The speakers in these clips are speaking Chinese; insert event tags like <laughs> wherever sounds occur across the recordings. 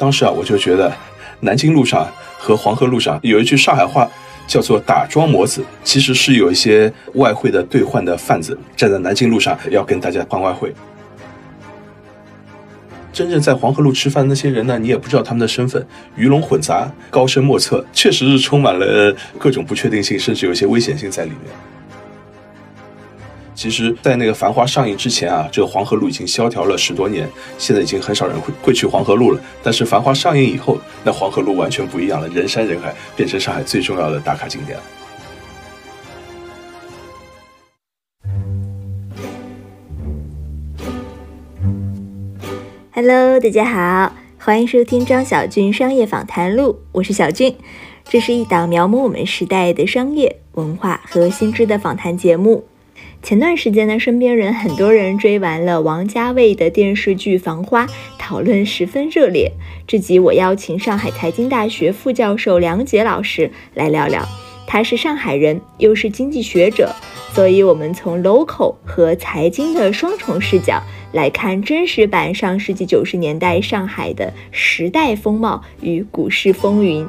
当时啊，我就觉得南京路上和黄河路上有一句上海话叫做“打桩模子”，其实是有一些外汇的兑换的贩子站在南京路上要跟大家换外汇。真正在黄河路吃饭的那些人呢，你也不知道他们的身份，鱼龙混杂，高深莫测，确实是充满了各种不确定性，甚至有些危险性在里面。其实，在那个《繁花》上映之前啊，这个黄河路已经萧条了十多年，现在已经很少人会会去黄河路了。但是，《繁花》上映以后，那黄河路完全不一样了，人山人海，变成上海最重要的打卡景点了。Hello，大家好，欢迎收听张小俊商业访谈录，我是小俊。这是一档描摹我们时代的商业文化和新知的访谈节目。前段时间呢，身边人很多人追完了王家卫的电视剧《繁花》，讨论十分热烈。这集我邀请上海财经大学副教授梁杰老师来聊聊。他是上海人，又是经济学者，所以我们从 local 和财经的双重视角。来看真实版上世纪九十年代上海的时代风貌与股市风云。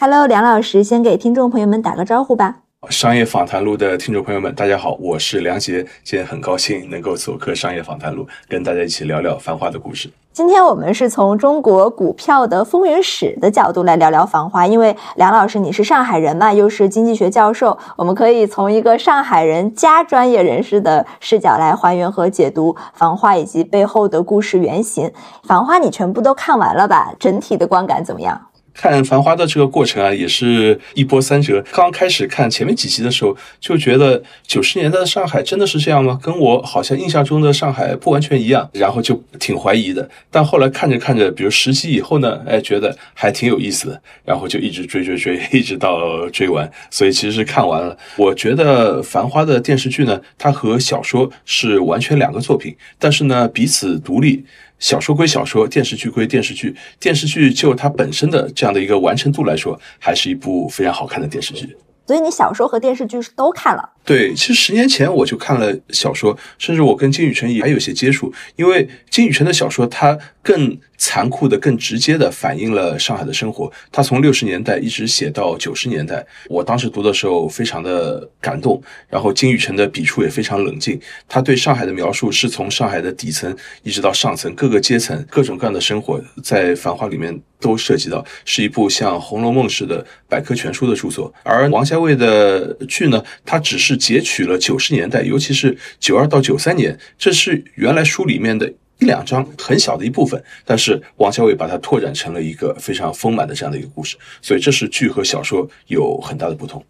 Hello，梁老师，先给听众朋友们打个招呼吧。商业访谈录的听众朋友们，大家好，我是梁杰，今天很高兴能够做客商业访谈录，跟大家一起聊聊繁花的故事。今天我们是从中国股票的风云史的角度来聊聊繁花，因为梁老师你是上海人嘛，又是经济学教授，我们可以从一个上海人加专业人士的视角来还原和解读繁花以及背后的故事原型。繁花你全部都看完了吧？整体的观感怎么样？看《繁花》的这个过程啊，也是一波三折。刚开始看前面几集的时候，就觉得九十年代的上海真的是这样吗？跟我好像印象中的上海不完全一样，然后就挺怀疑的。但后来看着看着，比如十集以后呢，哎，觉得还挺有意思的，然后就一直追追追，<laughs> 一直到追完。所以其实是看完了。我觉得《繁花》的电视剧呢，它和小说是完全两个作品，但是呢，彼此独立。小说归小说，电视剧归电视剧。电视剧就它本身的这样的一个完成度来说，还是一部非常好看的电视剧。所以你小说和电视剧是都看了？对，其实十年前我就看了小说，甚至我跟金宇澄也还有些接触，因为金宇澄的小说它更残酷的、更直接的反映了上海的生活。他从六十年代一直写到九十年代，我当时读的时候非常的感动。然后金宇澄的笔触也非常冷静，他对上海的描述是从上海的底层一直到上层各个阶层、各种各样的生活，在《繁花》里面都涉及到，是一部像《红楼梦》似的百科全书的著作。而王家卫的剧呢，它只是。截取了九十年代，尤其是九二到九三年，这是原来书里面的一两章很小的一部分，但是王家卫把它拓展成了一个非常丰满的这样的一个故事，所以这是剧和小说有很大的不同。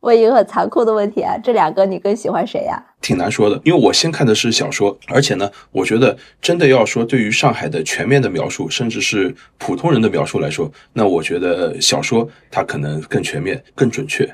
问一个很残酷的问题啊，这两个你更喜欢谁呀？挺难说的，因为我先看的是小说，而且呢，我觉得真的要说对于上海的全面的描述，甚至是普通人的描述来说，那我觉得小说它可能更全面、更准确。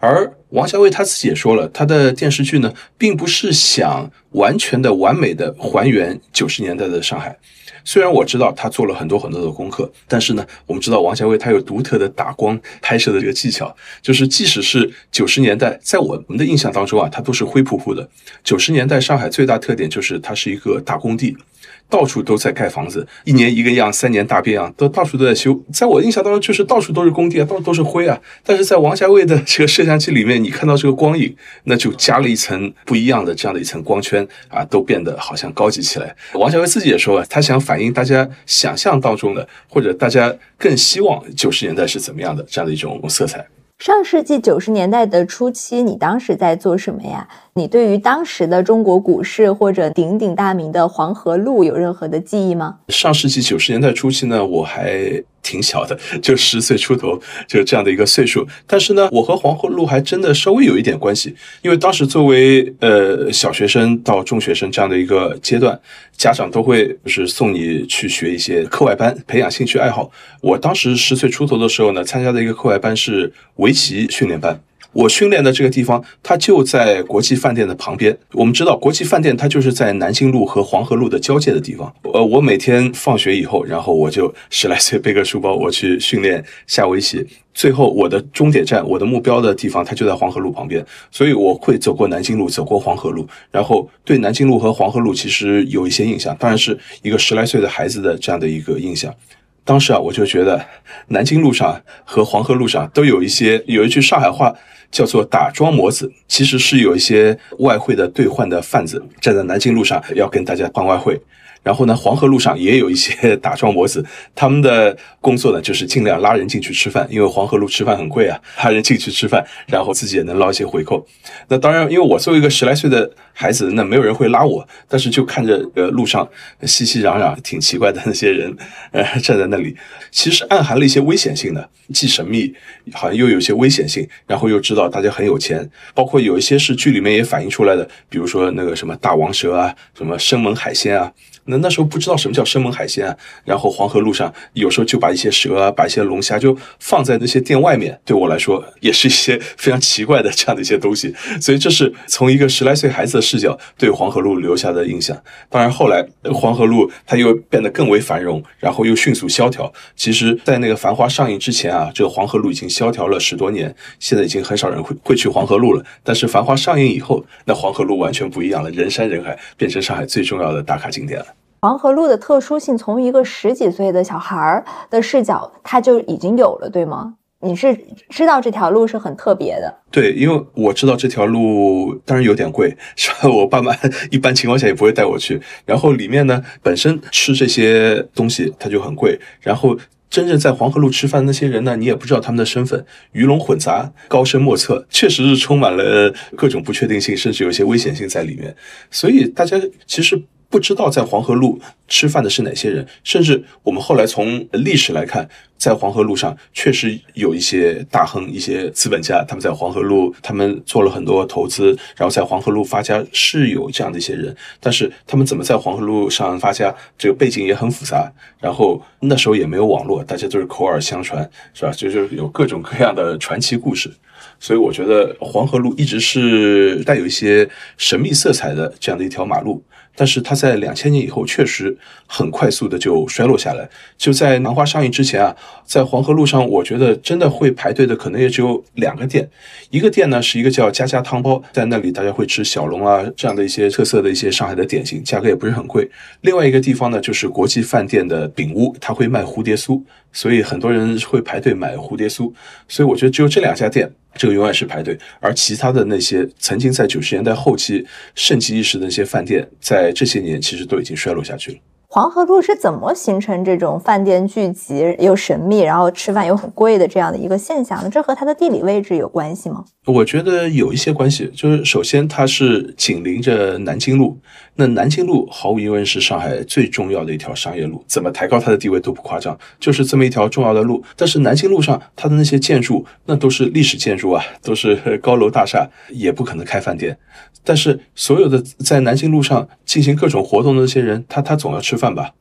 而王家卫他自己也说了，他的电视剧呢，并不是想完全的、完美的还原九十年代的上海。虽然我知道他做了很多很多的功课，但是呢，我们知道王家卫他有独特的打光拍摄的这个技巧，就是即使是九十年代，在我们的印象当中啊，它都是灰扑扑的。九十年代上海最大特点就是它是一个大工地。到处都在盖房子，一年一个样，三年大变样，都到处都在修。在我印象当中，就是到处都是工地啊，到处都是灰啊。但是在王家卫的这个摄像机里面，你看到这个光影，那就加了一层不一样的这样的一层光圈啊，都变得好像高级起来。王家卫自己也说啊，他想反映大家想象当中的，或者大家更希望九十年代是怎么样的这样的一种色彩。上世纪九十年代的初期，你当时在做什么呀？你对于当时的中国股市或者鼎鼎大名的黄河路有任何的记忆吗？上世纪九十年代初期呢，我还挺小的，就十岁出头，就是这样的一个岁数。但是呢，我和黄河路还真的稍微有一点关系，因为当时作为呃小学生到中学生这样的一个阶段，家长都会就是送你去学一些课外班，培养兴趣爱好。我当时十岁出头的时候呢，参加的一个课外班是围棋训练班。我训练的这个地方，它就在国际饭店的旁边。我们知道，国际饭店它就是在南京路和黄河路的交界的地方。呃，我每天放学以后，然后我就十来岁背个书包，我去训练下围棋。最后，我的终点站，我的目标的地方，它就在黄河路旁边，所以我会走过南京路，走过黄河路，然后对南京路和黄河路其实有一些印象，当然是一个十来岁的孩子的这样的一个印象。当时啊，我就觉得南京路上和黄河路上都有一些有一句上海话叫做“打桩模子”，其实是有一些外汇的兑换的贩子站在南京路上要跟大家换外汇。然后呢，黄河路上也有一些打桩模子，他们的工作呢就是尽量拉人进去吃饭，因为黄河路吃饭很贵啊，拉人进去吃饭，然后自己也能捞一些回扣。那当然，因为我作为一个十来岁的孩子，那没有人会拉我，但是就看着呃路上熙熙攘攘、挺奇怪的那些人，呃站在那里，其实暗含了一些危险性的，既神秘，好像又有些危险性，然后又知道大家很有钱，包括有一些是剧里面也反映出来的，比如说那个什么大王蛇啊，什么生猛海鲜啊。那那时候不知道什么叫生猛海鲜啊，然后黄河路上有时候就把一些蛇啊，把一些龙虾就放在那些店外面，对我来说也是一些非常奇怪的这样的一些东西，所以这是从一个十来岁孩子的视角对黄河路留下的印象。当然后来黄河路它又变得更为繁荣，然后又迅速萧条。其实，在那个《繁花》上映之前啊，这个黄河路已经萧条了十多年，现在已经很少人会会去黄河路了。但是《繁花》上映以后，那黄河路完全不一样了，人山人海，变成上海最重要的打卡景点了。黄河路的特殊性，从一个十几岁的小孩儿的视角，他就已经有了，对吗？你是知道这条路是很特别的，对，因为我知道这条路当然有点贵，<laughs> 是吧？我爸妈一般情况下也不会带我去。然后里面呢，本身吃这些东西它就很贵，然后真正在黄河路吃饭那些人呢，你也不知道他们的身份，鱼龙混杂，高深莫测，确实是充满了各种不确定性，甚至有些危险性在里面。所以大家其实。不知道在黄河路吃饭的是哪些人，甚至我们后来从历史来看，在黄河路上确实有一些大亨、一些资本家，他们在黄河路他们做了很多投资，然后在黄河路发家是有这样的一些人。但是他们怎么在黄河路上发家，这个背景也很复杂。然后那时候也没有网络，大家都是口耳相传，是吧？就是有各种各样的传奇故事。所以我觉得黄河路一直是带有一些神秘色彩的这样的一条马路。但是它在两千年以后确实很快速的就衰落下来。就在《南花》上映之前啊，在黄河路上，我觉得真的会排队的可能也只有两个店。一个店呢是一个叫家家汤包，在那里大家会吃小龙啊这样的一些特色的一些上海的点心，价格也不是很贵。另外一个地方呢就是国际饭店的饼屋，它会卖蝴蝶酥，所以很多人会排队买蝴蝶酥。所以我觉得只有这两家店。这个永远是排队，而其他的那些曾经在九十年代后期盛极一时的那些饭店，在这些年其实都已经衰落下去了。黄河路是怎么形成这种饭店聚集又神秘，然后吃饭又很贵的这样的一个现象呢？这和它的地理位置有关系吗？我觉得有一些关系，就是首先它是紧邻着南京路，那南京路毫无疑问是上海最重要的一条商业路，怎么抬高它的地位都不夸张，就是这么一条重要的路。但是南京路上它的那些建筑，那都是历史建筑啊，都是 <laughs> 高楼大厦，也不可能开饭店。但是所有的在南京路上进行各种活动的那些人，他他总要吃饭吧？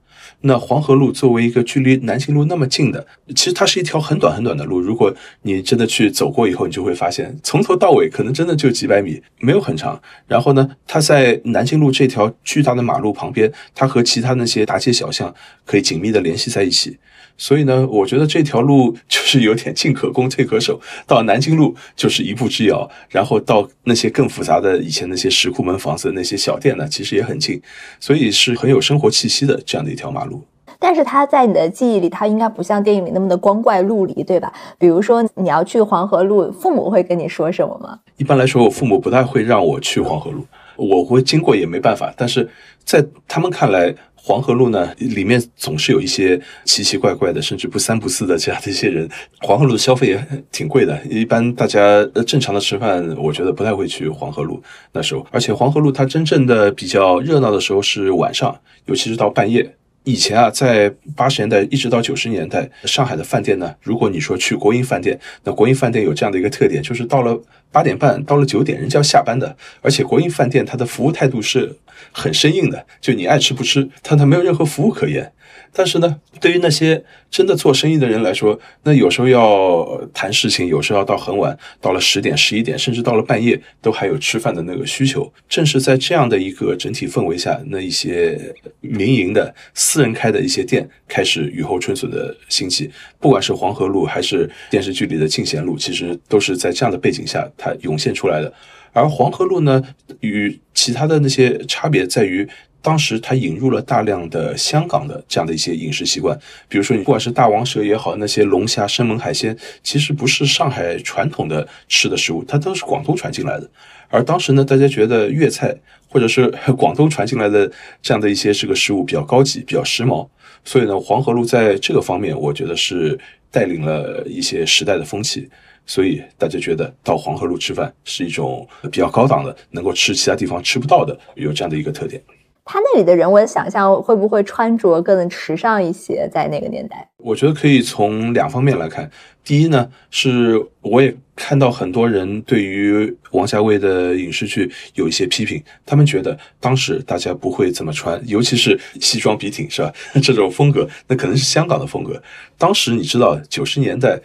那黄河路作为一个距离南京路那么近的，其实它是一条很短很短的路。如果你真的去走过以后，你就会发现，从头到尾可能真的就几百米，没有很长。然后呢，它在南京路这条巨大的马路旁边，它和其他那些大街小巷可以紧密的联系在一起。所以呢，我觉得这条路就是有点进可攻退可守，<laughs> 到南京路就是一步之遥，然后到那些更复杂的以前那些石库门房子那些小店呢，其实也很近，所以是很有生活气息的这样的一条马路。但是它在你的记忆里，它应该不像电影里那么的光怪陆离，对吧？比如说你要去黄河路，父母会跟你说什么吗？一般来说，我父母不太会让我去黄河路，我会经过也没办法。但是在他们看来，黄河路呢，里面总是有一些奇奇怪怪的，甚至不三不四的这样的一些人。黄河路的消费也挺贵的，一般大家呃正常的吃饭，我觉得不太会去黄河路那时候。而且黄河路它真正的比较热闹的时候是晚上，尤其是到半夜。以前啊，在八十年代一直到九十年代，上海的饭店呢，如果你说去国营饭店，那国营饭店有这样的一个特点，就是到了八点半，到了九点，人家要下班的。而且国营饭店它的服务态度是很生硬的，就你爱吃不吃，它它没有任何服务可言。但是呢，对于那些真的做生意的人来说，那有时候要谈事情，有时候要到很晚，到了十点、十一点，甚至到了半夜，都还有吃饭的那个需求。正是在这样的一个整体氛围下，那一些民营的、私人开的一些店开始雨后春笋的兴起。不管是黄河路，还是电视剧里的进贤路，其实都是在这样的背景下它涌现出来的。而黄河路呢，与其他的那些差别在于。当时他引入了大量的香港的这样的一些饮食习惯，比如说你不管是大王蛇也好，那些龙虾、生猛海鲜，其实不是上海传统的吃的食物，它都是广东传进来的。而当时呢，大家觉得粤菜或者是 <laughs> 广东传进来的这样的一些这个食物比较高级、比较时髦，所以呢，黄河路在这个方面，我觉得是带领了一些时代的风气。所以大家觉得到黄河路吃饭是一种比较高档的，能够吃其他地方吃不到的，有这样的一个特点。他那里的人文想象会不会穿着更时尚一些？在那个年代，我觉得可以从两方面来看。第一呢，是我也看到很多人对于王家卫的影视剧有一些批评，他们觉得当时大家不会这么穿，尤其是西装笔挺，是吧？<laughs> 这种风格，那可能是香港的风格。当时你知道，九十年代。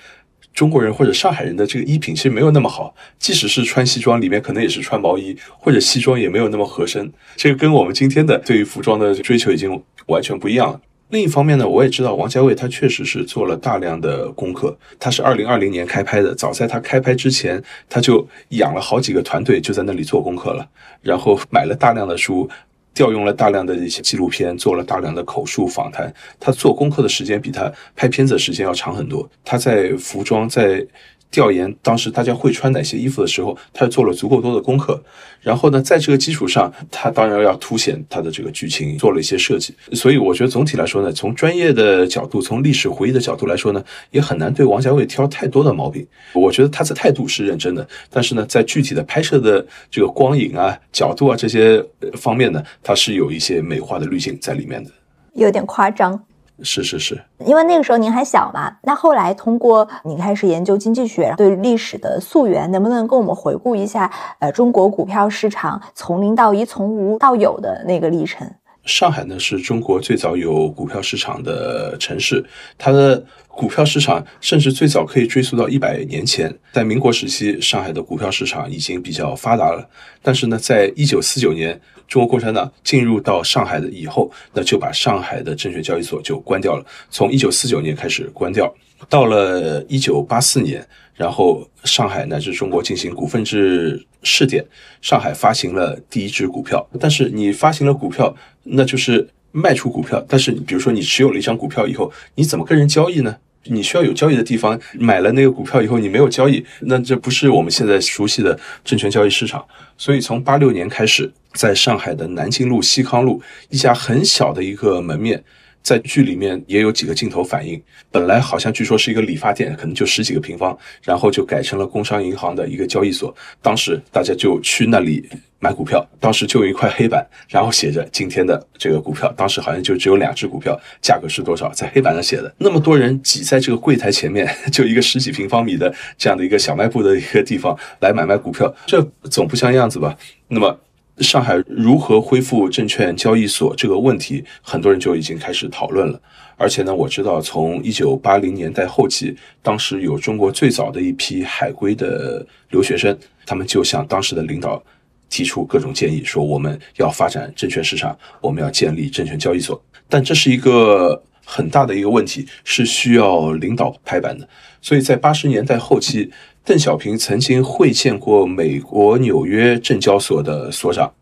中国人或者上海人的这个衣品其实没有那么好，即使是穿西装，里面可能也是穿毛衣，或者西装也没有那么合身。这个跟我们今天的对于服装的追求已经完全不一样了。另一方面呢，我也知道王家卫他确实是做了大量的功课。他是二零二零年开拍的，早在他开拍之前，他就养了好几个团队，就在那里做功课了，然后买了大量的书。调用了大量的一些纪录片，做了大量的口述访谈。他做功课的时间比他拍片子的时间要长很多。他在服装在。调研当时大家会穿哪些衣服的时候，他做了足够多的功课，然后呢，在这个基础上，他当然要凸显他的这个剧情，做了一些设计。所以我觉得总体来说呢，从专业的角度，从历史回忆的角度来说呢，也很难对王家卫挑太多的毛病。我觉得他的态度是认真的，但是呢，在具体的拍摄的这个光影啊、角度啊这些方面呢，他是有一些美化的滤镜在里面的，有点夸张。是是是，因为那个时候您还小嘛。那后来通过你开始研究经济学，对历史的溯源，能不能跟我们回顾一下？呃，中国股票市场从零到一，从无到有的那个历程。上海呢是中国最早有股票市场的城市，它的股票市场甚至最早可以追溯到一百年前，在民国时期，上海的股票市场已经比较发达了。但是呢，在一九四九年。中国共产党进入到上海的以后，那就把上海的证券交易所就关掉了。从一九四九年开始关掉，到了一九八四年，然后上海乃至中国进行股份制试点，上海发行了第一支股票。但是你发行了股票，那就是卖出股票。但是比如说你持有了一张股票以后，你怎么跟人交易呢？你需要有交易的地方，买了那个股票以后，你没有交易，那这不是我们现在熟悉的证券交易市场。所以从八六年开始，在上海的南京路、西康路一家很小的一个门面。在剧里面也有几个镜头反映，本来好像据说是一个理发店，可能就十几个平方，然后就改成了工商银行的一个交易所。当时大家就去那里买股票，当时就有一块黑板，然后写着今天的这个股票。当时好像就只有两只股票，价格是多少，在黑板上写的。那么多人挤在这个柜台前面，<laughs> 就一个十几平方米的这样的一个小卖部的一个地方来买卖股票，这总不像样子吧？那么。上海如何恢复证券交易所这个问题，很多人就已经开始讨论了。而且呢，我知道从一九八零年代后期，当时有中国最早的一批海归的留学生，他们就向当时的领导提出各种建议，说我们要发展证券市场，我们要建立证券交易所。但这是一个很大的一个问题，是需要领导拍板的。所以在八十年代后期。邓小平曾经会见过美国纽约证交所的所长，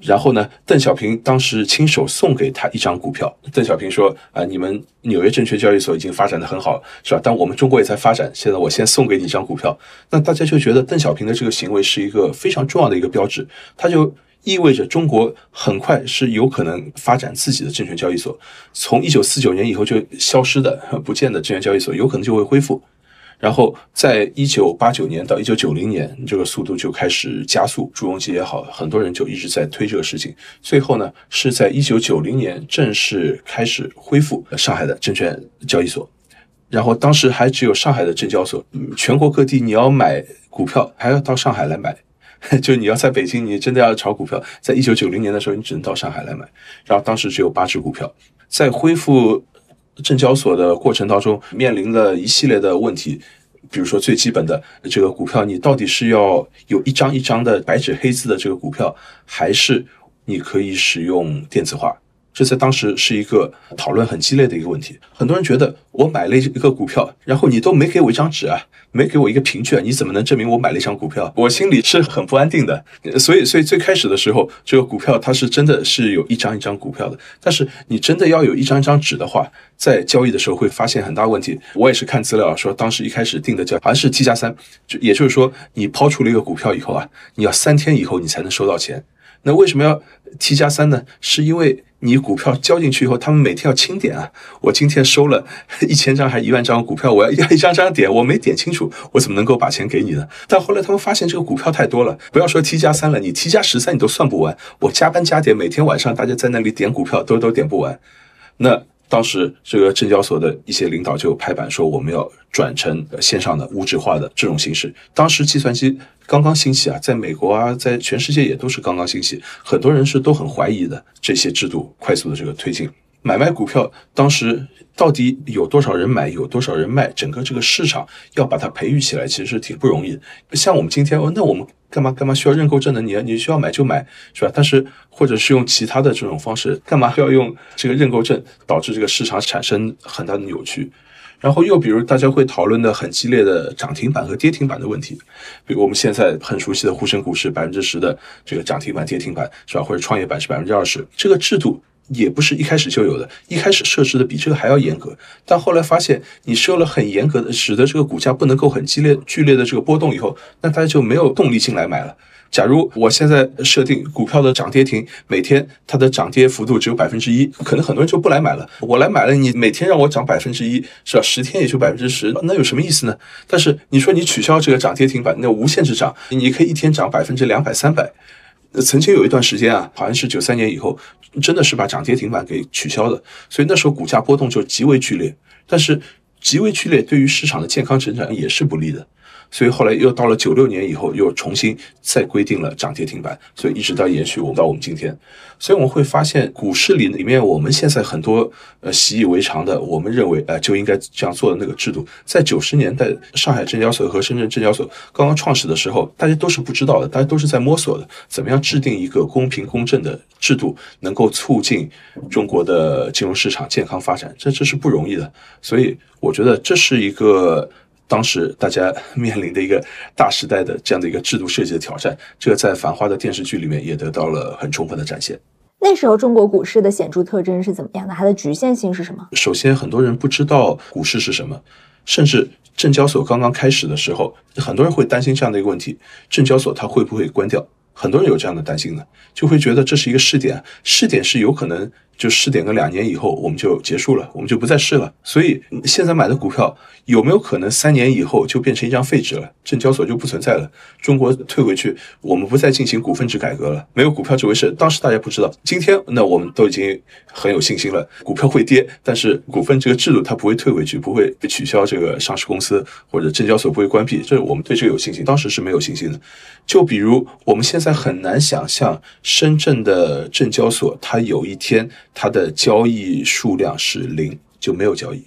然后呢，邓小平当时亲手送给他一张股票。邓小平说：“啊，你们纽约证券交易所已经发展的很好，是吧？但我们中国也在发展。现在我先送给你一张股票。”那大家就觉得邓小平的这个行为是一个非常重要的一个标志，它就意味着中国很快是有可能发展自己的证券交易所。从一九四九年以后就消失的、不见的证券交易所，有可能就会恢复。然后，在一九八九年到一九九零年，这个速度就开始加速。朱镕基也好，很多人就一直在推这个事情。最后呢，是在一九九零年正式开始恢复上海的证券交易所。然后当时还只有上海的证交所，全国各地你要买股票还要到上海来买。<laughs> 就你要在北京，你真的要炒股票，在一九九零年的时候，你只能到上海来买。然后当时只有八只股票。在恢复证交所的过程当中，面临了一系列的问题。比如说最基本的这个股票，你到底是要有一张一张的白纸黑字的这个股票，还是你可以使用电子化？这在当时是一个讨论很激烈的一个问题。很多人觉得我买了一个股票，然后你都没给我一张纸啊，没给我一个凭据，你怎么能证明我买了一张股票？我心里是很不安定的。所以，所以最开始的时候，这个股票它是真的是有一张一张股票的。但是你真的要有一张一张纸的话，在交易的时候会发现很大问题。我也是看资料说，当时一开始定的叫好像是 T 加三，就也就是说，你抛出了一个股票以后啊，你要三天以后你才能收到钱。那为什么要 T 加三呢？是因为你股票交进去以后，他们每天要清点啊。我今天收了 <laughs> 一千张还一万张股票，我要一张张点，我没点清楚，我怎么能够把钱给你呢？但后来他们发现这个股票太多了，不要说 T 加三了，你 T 加十三你都算不完。我加班加点，每天晚上大家在那里点股票都都点不完。那当时这个证交所的一些领导就拍板说，我们要转成线上的无纸化的这种形式。当时计算机刚刚兴起啊，在美国啊，在全世界也都是刚刚兴起，很多人是都很怀疑的这些制度快速的这个推进。买卖股票，当时到底有多少人买，有多少人卖，整个这个市场要把它培育起来，其实是挺不容易。像我们今天，哦那我们干嘛干嘛需要认购证呢？你你需要买就买，是吧？但是或者是用其他的这种方式，干嘛要用这个认购证，导致这个市场产生很大的扭曲？然后又比如大家会讨论的很激烈的涨停板和跌停板的问题，比如我们现在很熟悉的沪深股市百分之十的这个涨停板、跌停板，是吧？或者创业板是百分之二十，这个制度。也不是一开始就有的，一开始设置的比这个还要严格，但后来发现你设了很严格的，使得这个股价不能够很激烈、剧烈的这个波动以后，那大家就没有动力进来买了。假如我现在设定股票的涨跌停，每天它的涨跌幅度只有百分之一，可能很多人就不来买了。我来买了，你每天让我涨百分之一，是吧？十天也就百分之十，那有什么意思呢？但是你说你取消这个涨跌停板，那无限制涨，你可以一天涨百分之两百、三百。曾经有一段时间啊，好像是九三年以后，真的是把涨跌停板给取消的，所以那时候股价波动就极为剧烈。但是极为剧烈对于市场的健康成长也是不利的。所以后来又到了九六年以后，又重新再规定了涨跌停板，所以一直到延续我们到我们今天。所以我们会发现，股市里里面我们现在很多呃习以为常的，我们认为呃就应该这样做的那个制度，在九十年代上海证交所和深圳证交所刚刚创始的时候，大家都是不知道的，大家都是在摸索的，怎么样制定一个公平公正的制度，能够促进中国的金融市场健康发展，这这是不容易的。所以我觉得这是一个。当时大家面临的一个大时代的这样的一个制度设计的挑战，这个在繁花的电视剧里面也得到了很充分的展现。那时候中国股市的显著特征是怎么样的？它的局限性是什么？首先，很多人不知道股市是什么，甚至证交所刚刚开始的时候，很多人会担心这样的一个问题：证交所它会不会关掉？很多人有这样的担心呢，就会觉得这是一个试点，试点是有可能。就试点个两年以后，我们就结束了，我们就不再试了。所以现在买的股票有没有可能三年以后就变成一张废纸了？证交所就不存在了，中国退回去，我们不再进行股份制改革了，没有股票这回事。当时大家不知道，今天那我们都已经很有信心了。股票会跌，但是股份这个制度它不会退回去，不会被取消。这个上市公司或者证交所不会关闭，这我们对这个有信心。当时是没有信心的。就比如我们现在很难想象深圳的证交所，它有一天。它的交易数量是零，就没有交易。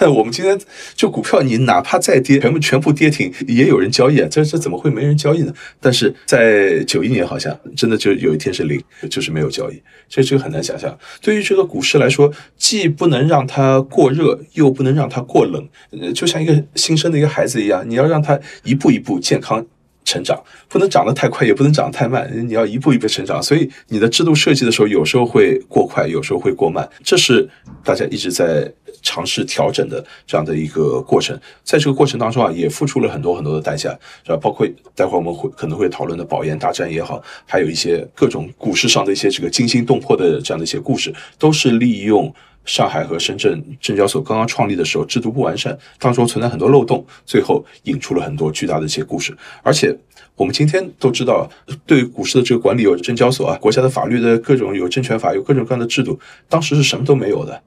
<laughs> 我们今天就股票，你哪怕再跌，全部全部跌停，也有人交易啊。这这怎么会没人交易呢？但是在九一年，好像真的就有一天是零，就是没有交易。所以这个很难想象。对于这个股市来说，既不能让它过热，又不能让它过冷，就像一个新生的一个孩子一样，你要让它一步一步健康。成长不能长得太快，也不能长得太慢，你要一步一步成长。所以你的制度设计的时候，有时候会过快，有时候会过慢，这是大家一直在尝试调整的这样的一个过程。在这个过程当中啊，也付出了很多很多的代价，是吧？包括待会儿我们会可能会讨论的保研大战也好，还有一些各种股市上的一些这个惊心动魄的这样的一些故事，都是利用。上海和深圳证交所刚刚创立的时候，制度不完善，当中存在很多漏洞，最后引出了很多巨大的一些故事。而且我们今天都知道，对股市的这个管理有证交所啊，国家的法律的各种有证券法，有各种各样的制度。当时是什么都没有的，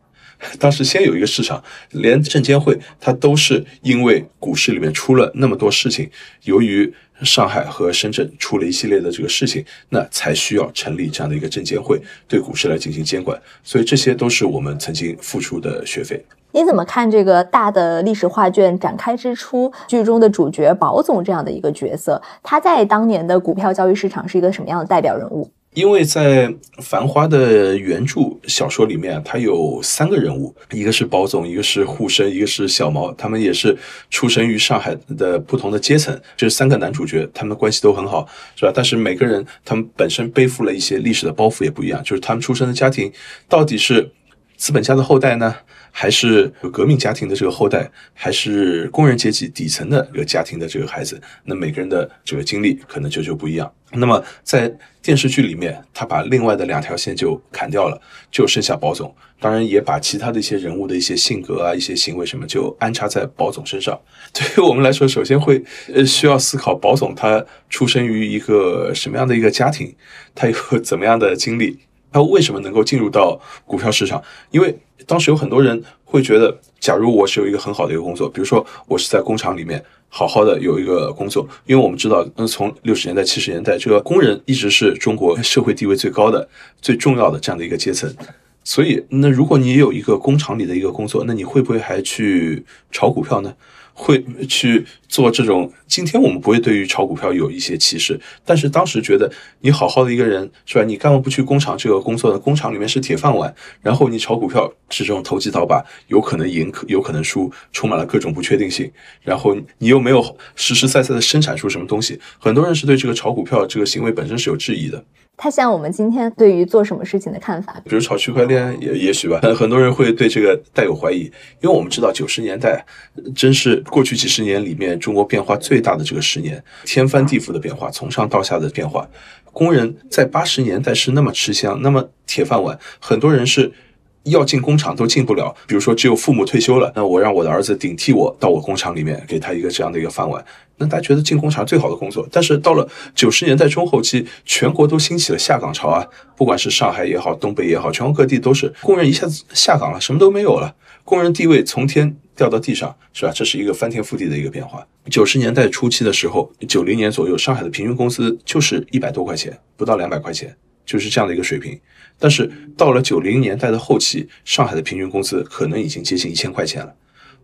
当时先有一个市场，连证监会它都是因为股市里面出了那么多事情，由于上海和深圳出了一系列的这个事情，那才需要成立这样的一个证监会对股市来进行监管。所以这些都是我们曾经付出的学费。你怎么看这个大的历史画卷展开之初，剧中的主角宝总这样的一个角色？他在当年的股票交易市场是一个什么样的代表人物？因为在《繁花》的原著小说里面，它有三个人物，一个是保总，一个是沪深，一个是小毛，他们也是出生于上海的不同的阶层。这三个男主角，他们的关系都很好，是吧？但是每个人他们本身背负了一些历史的包袱也不一样，就是他们出生的家庭到底是资本家的后代呢？还是革命家庭的这个后代，还是工人阶级底层的一个家庭的这个孩子，那每个人的这个经历可能就就不一样。那么在电视剧里面，他把另外的两条线就砍掉了，就剩下保总。当然也把其他的一些人物的一些性格啊、一些行为什么，就安插在保总身上。<laughs> 对于我们来说，首先会呃需要思考保总他出生于一个什么样的一个家庭，他有 <laughs> 怎么样的经历。他为什么能够进入到股票市场？因为当时有很多人会觉得，假如我是有一个很好的一个工作，比如说我是在工厂里面好好的有一个工作，因为我们知道，嗯，从六十年代、七十年代，这个工人一直是中国社会地位最高的、最重要的这样的一个阶层。所以，那如果你有一个工厂里的一个工作，那你会不会还去炒股票呢？会去做这种。今天我们不会对于炒股票有一些歧视，但是当时觉得你好好的一个人是吧？你干嘛不去工厂这个工作呢？工厂里面是铁饭碗，然后你炒股票是这种投机倒把，有可能赢，有可能输，充满了各种不确定性。然后你又没有实实在在的生产出什么东西，很多人是对这个炒股票这个行为本身是有质疑的。它像我们今天对于做什么事情的看法，比如炒区块链，也也许吧，很多人会对这个带有怀疑，因为我们知道九十年代真是过去几十年里面中国变化最大的这个十年，天翻地覆的变化，从上到下的变化。工人在八十年代是那么吃香，那么铁饭碗，很多人是。要进工厂都进不了，比如说只有父母退休了，那我让我的儿子顶替我到我工厂里面，给他一个这样的一个饭碗。大家觉得进工厂最好的工作，但是到了九十年代中后期，全国都兴起了下岗潮啊，不管是上海也好，东北也好，全国各地都是工人一下子下岗了，什么都没有了，工人地位从天掉到地上，是吧？这是一个翻天覆地的一个变化。九十年代初期的时候，九零年左右，上海的平均工资就是一百多块钱，不到两百块钱。就是这样的一个水平，但是到了九零年代的后期，上海的平均工资可能已经接近一千块钱了。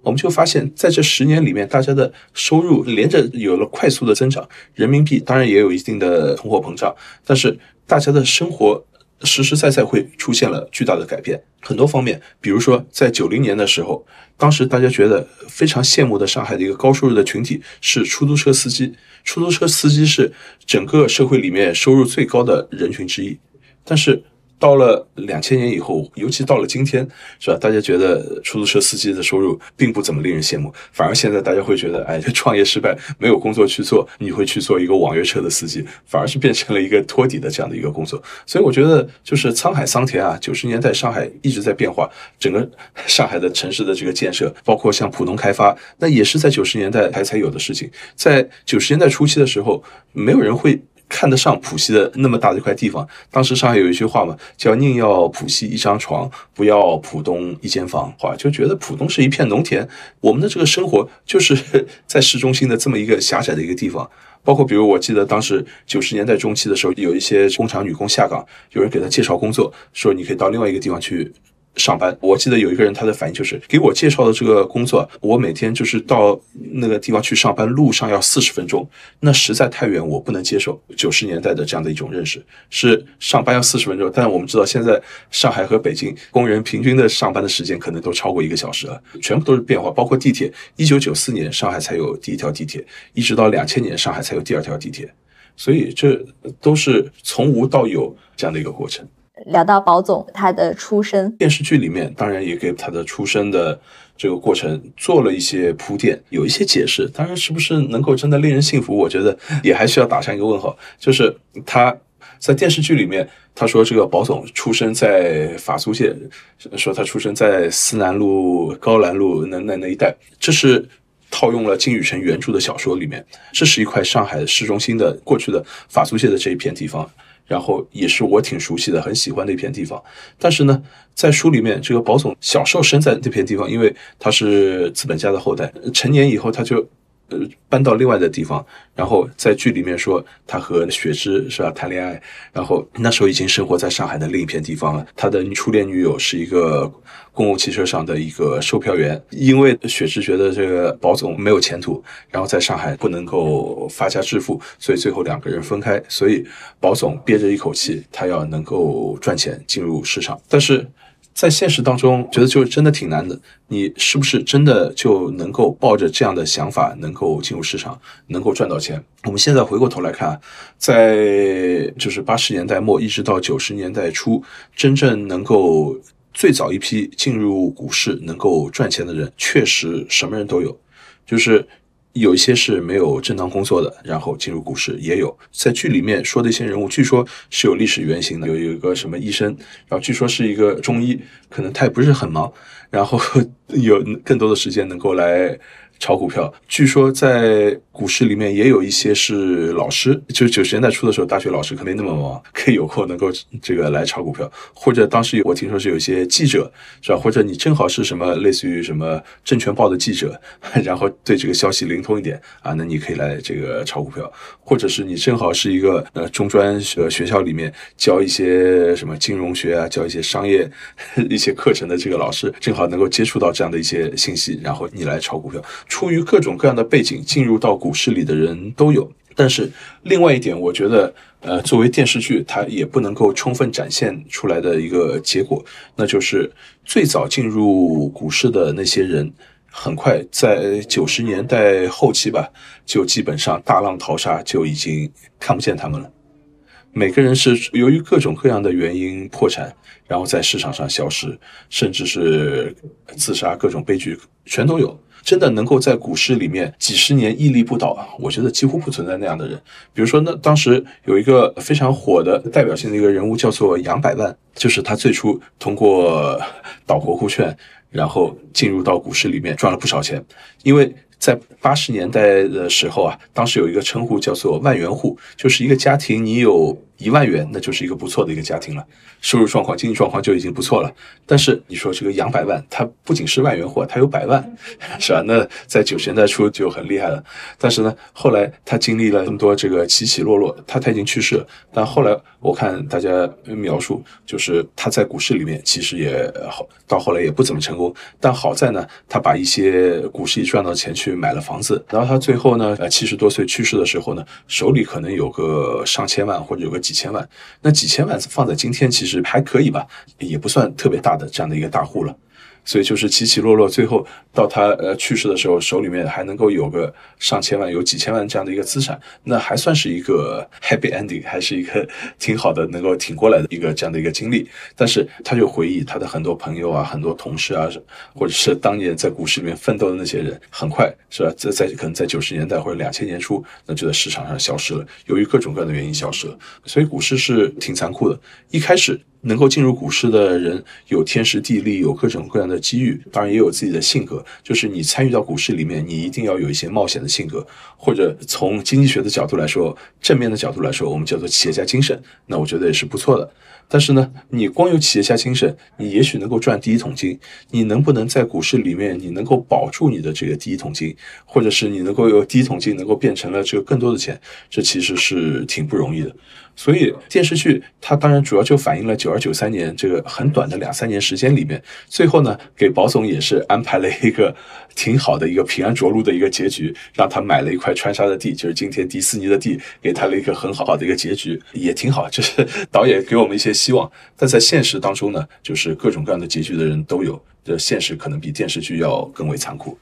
我们就发现，在这十年里面，大家的收入连着有了快速的增长，人民币当然也有一定的通货膨胀，但是大家的生活实实在在会出现了巨大的改变。很多方面，比如说在九零年的时候，当时大家觉得非常羡慕的上海的一个高收入的群体是出租车司机。出租车司机是整个社会里面收入最高的人群之一，但是。到了两千年以后，尤其到了今天，是吧？大家觉得出租车司机的收入并不怎么令人羡慕，反而现在大家会觉得，哎，<laughs> 创业失败，没有工作去做，你会去做一个网约车的司机，反而是变成了一个托底的这样的一个工作。所以我觉得，就是沧海桑田啊，九十年代上海一直在变化，整个 <laughs> 上海的城市的这个建设，包括像浦东开发，那也是在九十年代才才有的事情。在九十年代初期的时候，没有人会。看得上浦西的那么大的一块地方，当时上海有一句话嘛，叫“宁要浦西一张床，不要浦东一间房”，话就觉得浦东是一片农田，我们的这个生活就是在市中心的这么一个狭窄的一个地方。包括比如，我记得当时九十年代中期的时候，有一些工厂女工下岗，有人给她介绍工作，说你可以到另外一个地方去。上班，我记得有一个人，他的反应就是给我介绍的这个工作，我每天就是到那个地方去上班，路上要四十分钟，那实在太远，我不能接受。九十年代的这样的一种认识是上班要四十分钟，但我们知道现在上海和北京工人平均的上班的时间可能都超过一个小时了，全部都是变化，包括地铁。一九九四年上海才有第一条地铁，一直到两千年上海才有第二条地铁，所以这都是从无到有这样的一个过程。聊到宝总他的出身，电视剧里面当然也给他的出身的这个过程做了一些铺垫，有一些解释。当然，是不是能够真的令人信服，我觉得也还需要打上一个问号。就是他在电视剧里面，他说这个宝总出生在法租界，说他出生在思南路、高兰路那那那一带，这是套用了金宇澄原著的小说里面，这是一块上海市中心的过去的法租界的这一片地方。然后也是我挺熟悉的、很喜欢的一片地方。但是呢，在书里面，这个宝总小时候生在那片地方，因为他是资本家的后代，成年以后他就。呃，搬到另外的地方，然后在剧里面说他和雪芝是吧谈恋爱，然后那时候已经生活在上海的另一片地方了。他的初恋女友是一个公共汽车上的一个售票员，因为雪芝觉得这个保总没有前途，然后在上海不能够发家致富，所以最后两个人分开。所以保总憋着一口气，他要能够赚钱进入市场，但是。在现实当中，觉得就是真的挺难的。你是不是真的就能够抱着这样的想法，能够进入市场，能够赚到钱？我们现在回过头来看，在就是八十年代末一直到九十年代初，真正能够最早一批进入股市能够赚钱的人，确实什么人都有，就是。有一些是没有正当工作的，然后进入股市，也有在剧里面说的一些人物，据说是有历史原型的。有一个什么医生，然后据说是一个中医，可能他也不是很忙，然后 <laughs> 有更多的时间能够来。炒股票，据说在股市里面也有一些是老师，就是九十年代初的时候，大学老师可没那么忙，可以有空能够这个来炒股票。或者当时我听说是有一些记者，是吧？或者你正好是什么类似于什么证券报的记者，<laughs> 然后对这个消息灵通一点啊，那你可以来这个炒股票。或者是你正好是一个呃中专学学校里面教一些什么金融学啊，教一些商业 <laughs> 一些课程的这个老师，正好能够接触到这样的一些信息，然后你来炒股票。出于各种各样的背景进入到股市里的人都有，但是另外一点，我觉得，呃，作为电视剧，它也不能够充分展现出来的一个结果，那就是最早进入股市的那些人，很快在九十年代后期吧，就基本上大浪淘沙，就已经看不见他们了。每个人是由于各种各样的原因破产，然后在市场上消失，甚至是自杀，各种悲剧全都有。真的能够在股市里面几十年屹立不倒，我觉得几乎不存在那样的人。比如说，那当时有一个非常火的代表性的一个人物，叫做杨百万，就是他最初通过倒国库券，然后进入到股市里面赚了不少钱。因为在八十年代的时候啊，当时有一个称呼叫做万元户，就是一个家庭你有。一万元，那就是一个不错的一个家庭了，收入状况、经济状况就已经不错了。但是你说这个杨百万，他不仅是万元户，他有百万，<laughs> 是吧？那在九十年代初就很厉害了。但是呢，后来他经历了这么多这个起起落落，他他已经去世了。但后来我看大家描述，就是他在股市里面其实也好，到后来也不怎么成功。但好在呢，他把一些股市赚到钱去买了房子。然后他最后呢，呃，七十多岁去世的时候呢，手里可能有个上千万或者有个。几千万，那几千万放在今天其实还可以吧，也不算特别大的这样的一个大户了。所以就是起起落落，最后到他呃去世的时候，手里面还能够有个上千万、有几千万这样的一个资产，那还算是一个 happy ending，还是一个 <laughs> 挺好的，能够挺过来的一个这样的一个经历。但是他就回忆他的很多朋友啊、很多同事啊，或者是当年在股市里面奋斗的那些人，很快是吧？在在可能在九十年代或者两千年初，那就在市场上消失了，由于各种各样的原因消失了。所以股市是挺残酷的，一开始。能够进入股市的人有天时地利，有各种各样的机遇，当然也有自己的性格。就是你参与到股市里面，你一定要有一些冒险的性格，或者从经济学的角度来说，正面的角度来说，我们叫做企业家精神。那我觉得也是不错的。但是呢，你光有企业家精神，你也许能够赚第一桶金。你能不能在股市里面，你能够保住你的这个第一桶金，或者是你能够有第一桶金能够变成了这个更多的钱，这其实是挺不容易的。所以电视剧它当然主要就反映了九二九三年这个很短的两三年时间里面，最后呢给保总也是安排了一个挺好的一个平安着陆的一个结局，让他买了一块川沙的地，就是今天迪士尼的地，给他了一个很好的一个结局，也挺好。就是导演给我们一些希望，但在现实当中呢，就是各种各样的结局的人都有，这现实可能比电视剧要更为残酷。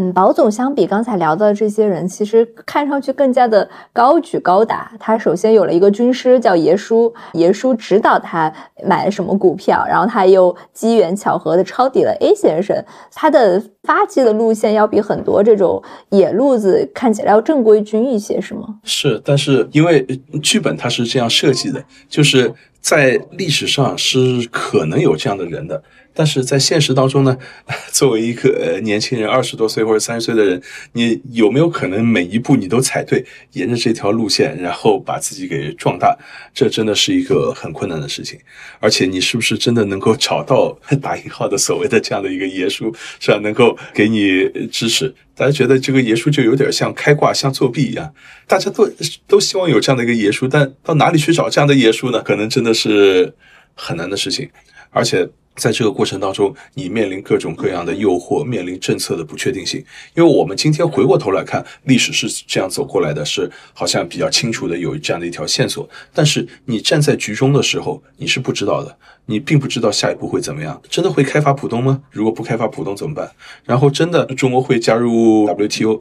嗯，保总相比刚才聊到的这些人，其实看上去更加的高举高打。他首先有了一个军师叫爷叔，爷叔指导他买了什么股票，然后他又机缘巧合的抄底了 A 先生。他的发迹的路线要比很多这种野路子看起来要正规军一些，是吗？是，但是因为剧本它是这样设计的，就是在历史上是可能有这样的人的。但是在现实当中呢，<laughs> 作为一个年轻人，二十多岁或者三十岁的人，你有没有可能每一步你都踩对，沿着这条路线，然后把自己给壮大？这真的是一个很困难的事情。而且你是不是真的能够找到 <laughs> 打引号的所谓的这样的一个耶稣，是吧？能够给你支持？大家觉得这个耶稣就有点像开挂、像作弊一样，大家都都希望有这样的一个耶稣，但到哪里去找这样的耶稣呢？可能真的是很难的事情，而且。在这个过程当中，你面临各种各样的诱惑，面临政策的不确定性。因为我们今天回过头来看，历史是这样走过来的，是好像比较清楚的有这样的一条线索。但是你站在局中的时候，你是不知道的，你并不知道下一步会怎么样。真的会开发浦东吗？如果不开发浦东怎么办？然后真的中国会加入 WTO？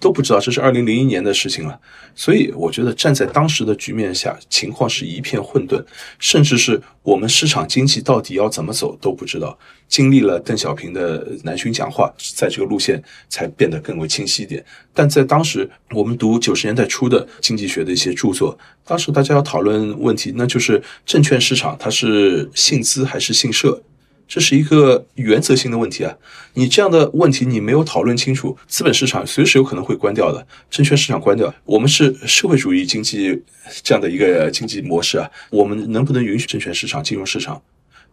都不知道这是二零零一年的事情了，所以我觉得站在当时的局面下，情况是一片混沌，甚至是我们市场经济到底要怎么走都不知道。经历了邓小平的南巡讲话，在这个路线才变得更为清晰一点。但在当时，我们读九十年代初的经济学的一些著作，当时大家要讨论问题，那就是证券市场它是信资还是信社。这是一个原则性的问题啊！你这样的问题你没有讨论清楚，资本市场随时有可能会关掉的，证券市场关掉。我们是社会主义经济这样的一个经济模式啊，我们能不能允许证券市场进入市场？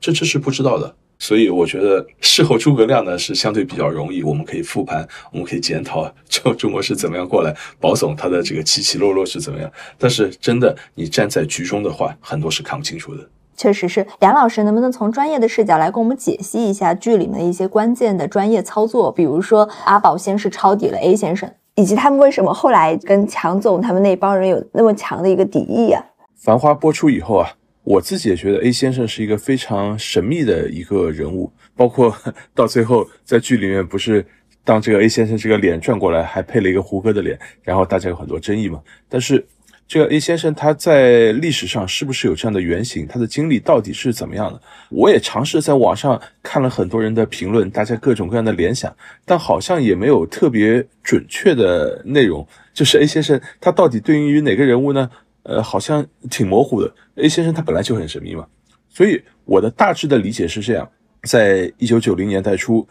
这这是不知道的。所以我觉得事后诸葛亮呢是相对比较容易，我们可以复盘，我们可以检讨中中国是怎么样过来，保总他的这个起起落落是怎么样。但是真的你站在局中的话，很多是看不清楚的。确实是，梁老师能不能从专业的视角来给我们解析一下剧里面的一些关键的专业操作？比如说阿宝先是抄底了 A 先生，以及他们为什么后来跟强总他们那帮人有那么强的一个敌意啊？繁花播出以后啊，我自己也觉得 A 先生是一个非常神秘的一个人物，包括 <laughs> 到最后在剧里面不是当这个 A 先生这个脸转过来还配了一个胡歌的脸，然后大家有很多争议嘛，但是。这个 A 先生他在历史上是不是有这样的原型？他的经历到底是怎么样的？我也尝试在网上看了很多人的评论，大家各种各样的联想，但好像也没有特别准确的内容。就是 A 先生他到底对应于哪个人物呢？呃，好像挺模糊的。A 先生他本来就很神秘嘛，所以我的大致的理解是这样：在一九九零年代初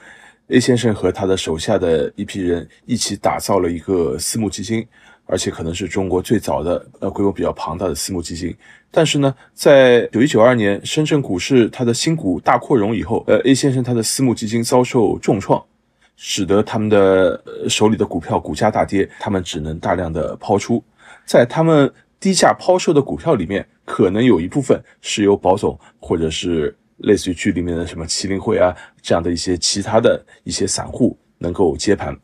，A 先生和他的手下的一批人一起打造了一个私募基金。而且可能是中国最早的呃规模比较庞大的私募基金，但是呢，在九一九二年深圳股市它的新股大扩容以后，呃 A 先生他的私募基金遭受重创，使得他们的手里的股票股价大跌，他们只能大量的抛出，在他们低价抛售的股票里面，可能有一部分是由保总或者是类似于剧里面的什么麒麟会啊这样的一些其他的一些散户能够接盘。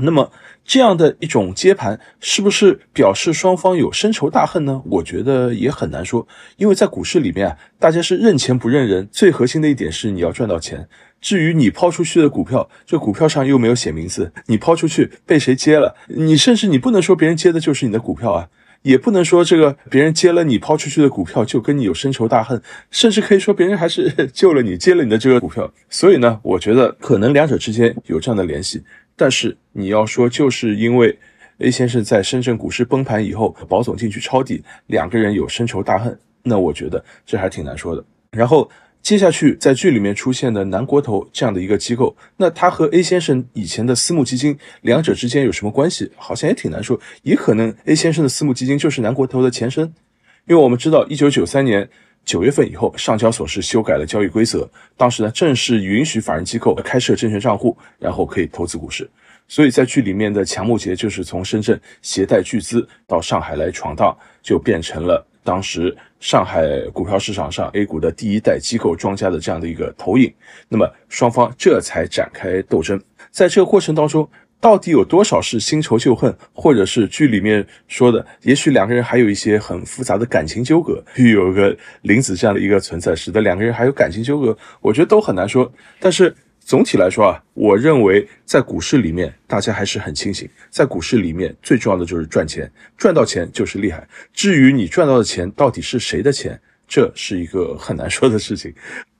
那么这样的一种接盘，是不是表示双方有深仇大恨呢？我觉得也很难说，因为在股市里面啊，大家是认钱不认人，最核心的一点是你要赚到钱。至于你抛出去的股票，这股票上又没有写名字，你抛出去被谁接了，你甚至你不能说别人接的就是你的股票啊，也不能说这个别人接了你抛出去的股票就跟你有深仇大恨，甚至可以说别人还是 <laughs> 救了你，接了你的这个股票。所以呢，我觉得可能两者之间有这样的联系。但是你要说，就是因为 A 先生在深圳股市崩盘以后，保总进去抄底，两个人有深仇大恨，那我觉得这还挺难说的。然后接下去在剧里面出现的南国投这样的一个机构，那他和 A 先生以前的私募基金两者之间有什么关系？好像也挺难说，也可能 A 先生的私募基金就是南国投的前身，因为我们知道一九九三年。九月份以后，上交所是修改了交易规则，当时呢正式允许法人机构开设证券账户，然后可以投资股市。所以在剧里面的强木杰就是从深圳携带巨资到上海来闯荡，就变成了当时上海股票市场上 A 股的第一代机构庄家的这样的一个投影。那么双方这才展开斗争，在这个过程当中。到底有多少是新仇旧恨，或者是剧里面说的，也许两个人还有一些很复杂的感情纠葛，有一个林子这样的一个存在，使得两个人还有感情纠葛，我觉得都很难说。但是总体来说啊，我认为在股市里面，大家还是很清醒，在股市里面最重要的就是赚钱，赚到钱就是厉害。至于你赚到的钱到底是谁的钱，这是一个很难说的事情。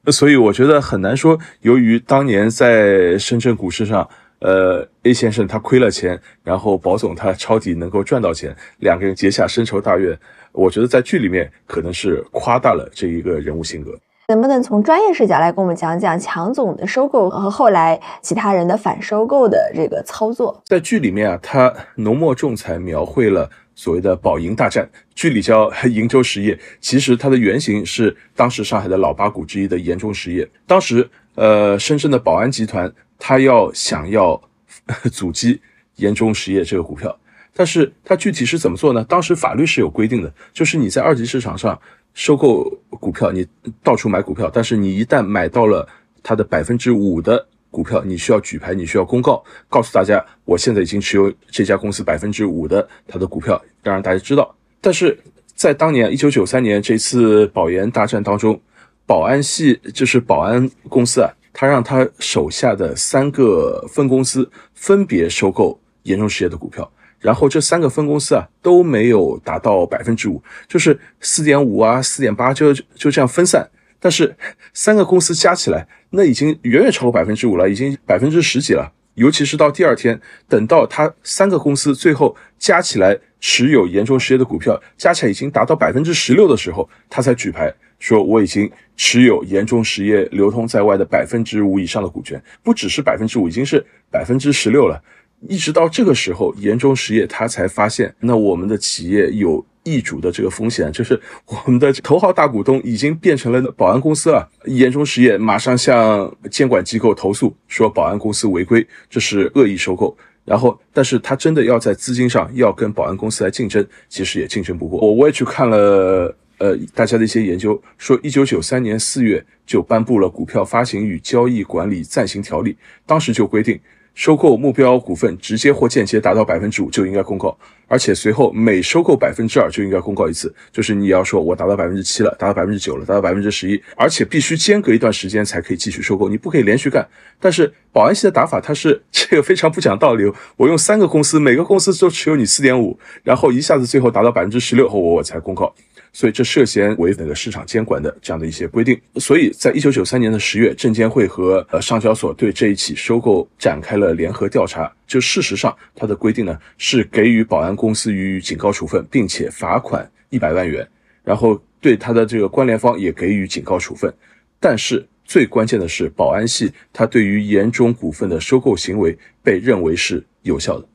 所以我觉得很难说，由于当年在深圳股市上。呃，A 先生他亏了钱，然后保总他抄底能够赚到钱，两个人结下深仇大怨。我觉得在剧里面可能是夸大了这一个人物性格。能不能从专业视角来跟我们讲讲强总的收购和后来其他人的反收购的这个操作？在剧里面啊，他浓墨重彩描绘了所谓的保营大战，剧里叫 <laughs> 瀛洲实业，其实它的原型是当时上海的老八股之一的盐中实业。当时，呃，深圳的宝安集团，他要想要 <laughs> 阻击盐中实业这个股票，但是他具体是怎么做呢？当时法律是有规定的，就是你在二级市场上。收购股票，你到处买股票，但是你一旦买到了它的百分之五的股票，你需要举牌，你需要公告，告诉大家，我现在已经持有这家公司百分之五的它的股票，要让大家知道。但是在当年一九九三年这次保研大战当中，保安系就是保安公司啊，他让他手下的三个分公司分别收购严重实业的股票。然后这三个分公司啊都没有达到百分之五，就是四点五啊、四点八，就就这样分散。但是三个公司加起来，那已经远远超过百分之五了，已经百分之十几了。尤其是到第二天，等到他三个公司最后加起来持有严重实业的股票加起来已经达到百分之十六的时候，他才举牌说我已经持有严重实业流通在外的百分之五以上的股权，不只是百分之五，已经是百分之十六了。一直到这个时候，严中实业他才发现，那我们的企业有易主的这个风险，就是我们的头号大股东已经变成了保安公司了。严中实业马上向监管机构投诉，说保安公司违规，这是恶意收购。然后，但是他真的要在资金上要跟保安公司来竞争，其实也竞争不过。我我也去看了，呃，大家的一些研究，说一九九三年四月就颁布了《股票发行与交易管理暂行条例》，当时就规定。收购目标股份直接或间接达到百分之五就应该公告，而且随后每收购百分之二就应该公告一次，就是你要说我达到百分之七了，达到百分之九了，达到百分之十一，而且必须间隔一段时间才可以继续收购，你不可以连续干。但是保安系的打法它是 <laughs> 这个非常不讲道理，我用三个公司，每个公司都持有你四点五，然后一下子最后达到百分之十六后我我才公告。所以这涉嫌违那个市场监管的这样的一些规定，所以在一九九三年的十月，证监会和呃上交所对这一起收购展开了联合调查。就事实上，它的规定呢是给予保安公司予以警告处分，并且罚款一百万元，然后对它的这个关联方也给予警告处分。但是最关键的是，保安系它对于严中股份的收购行为被认为是有效的。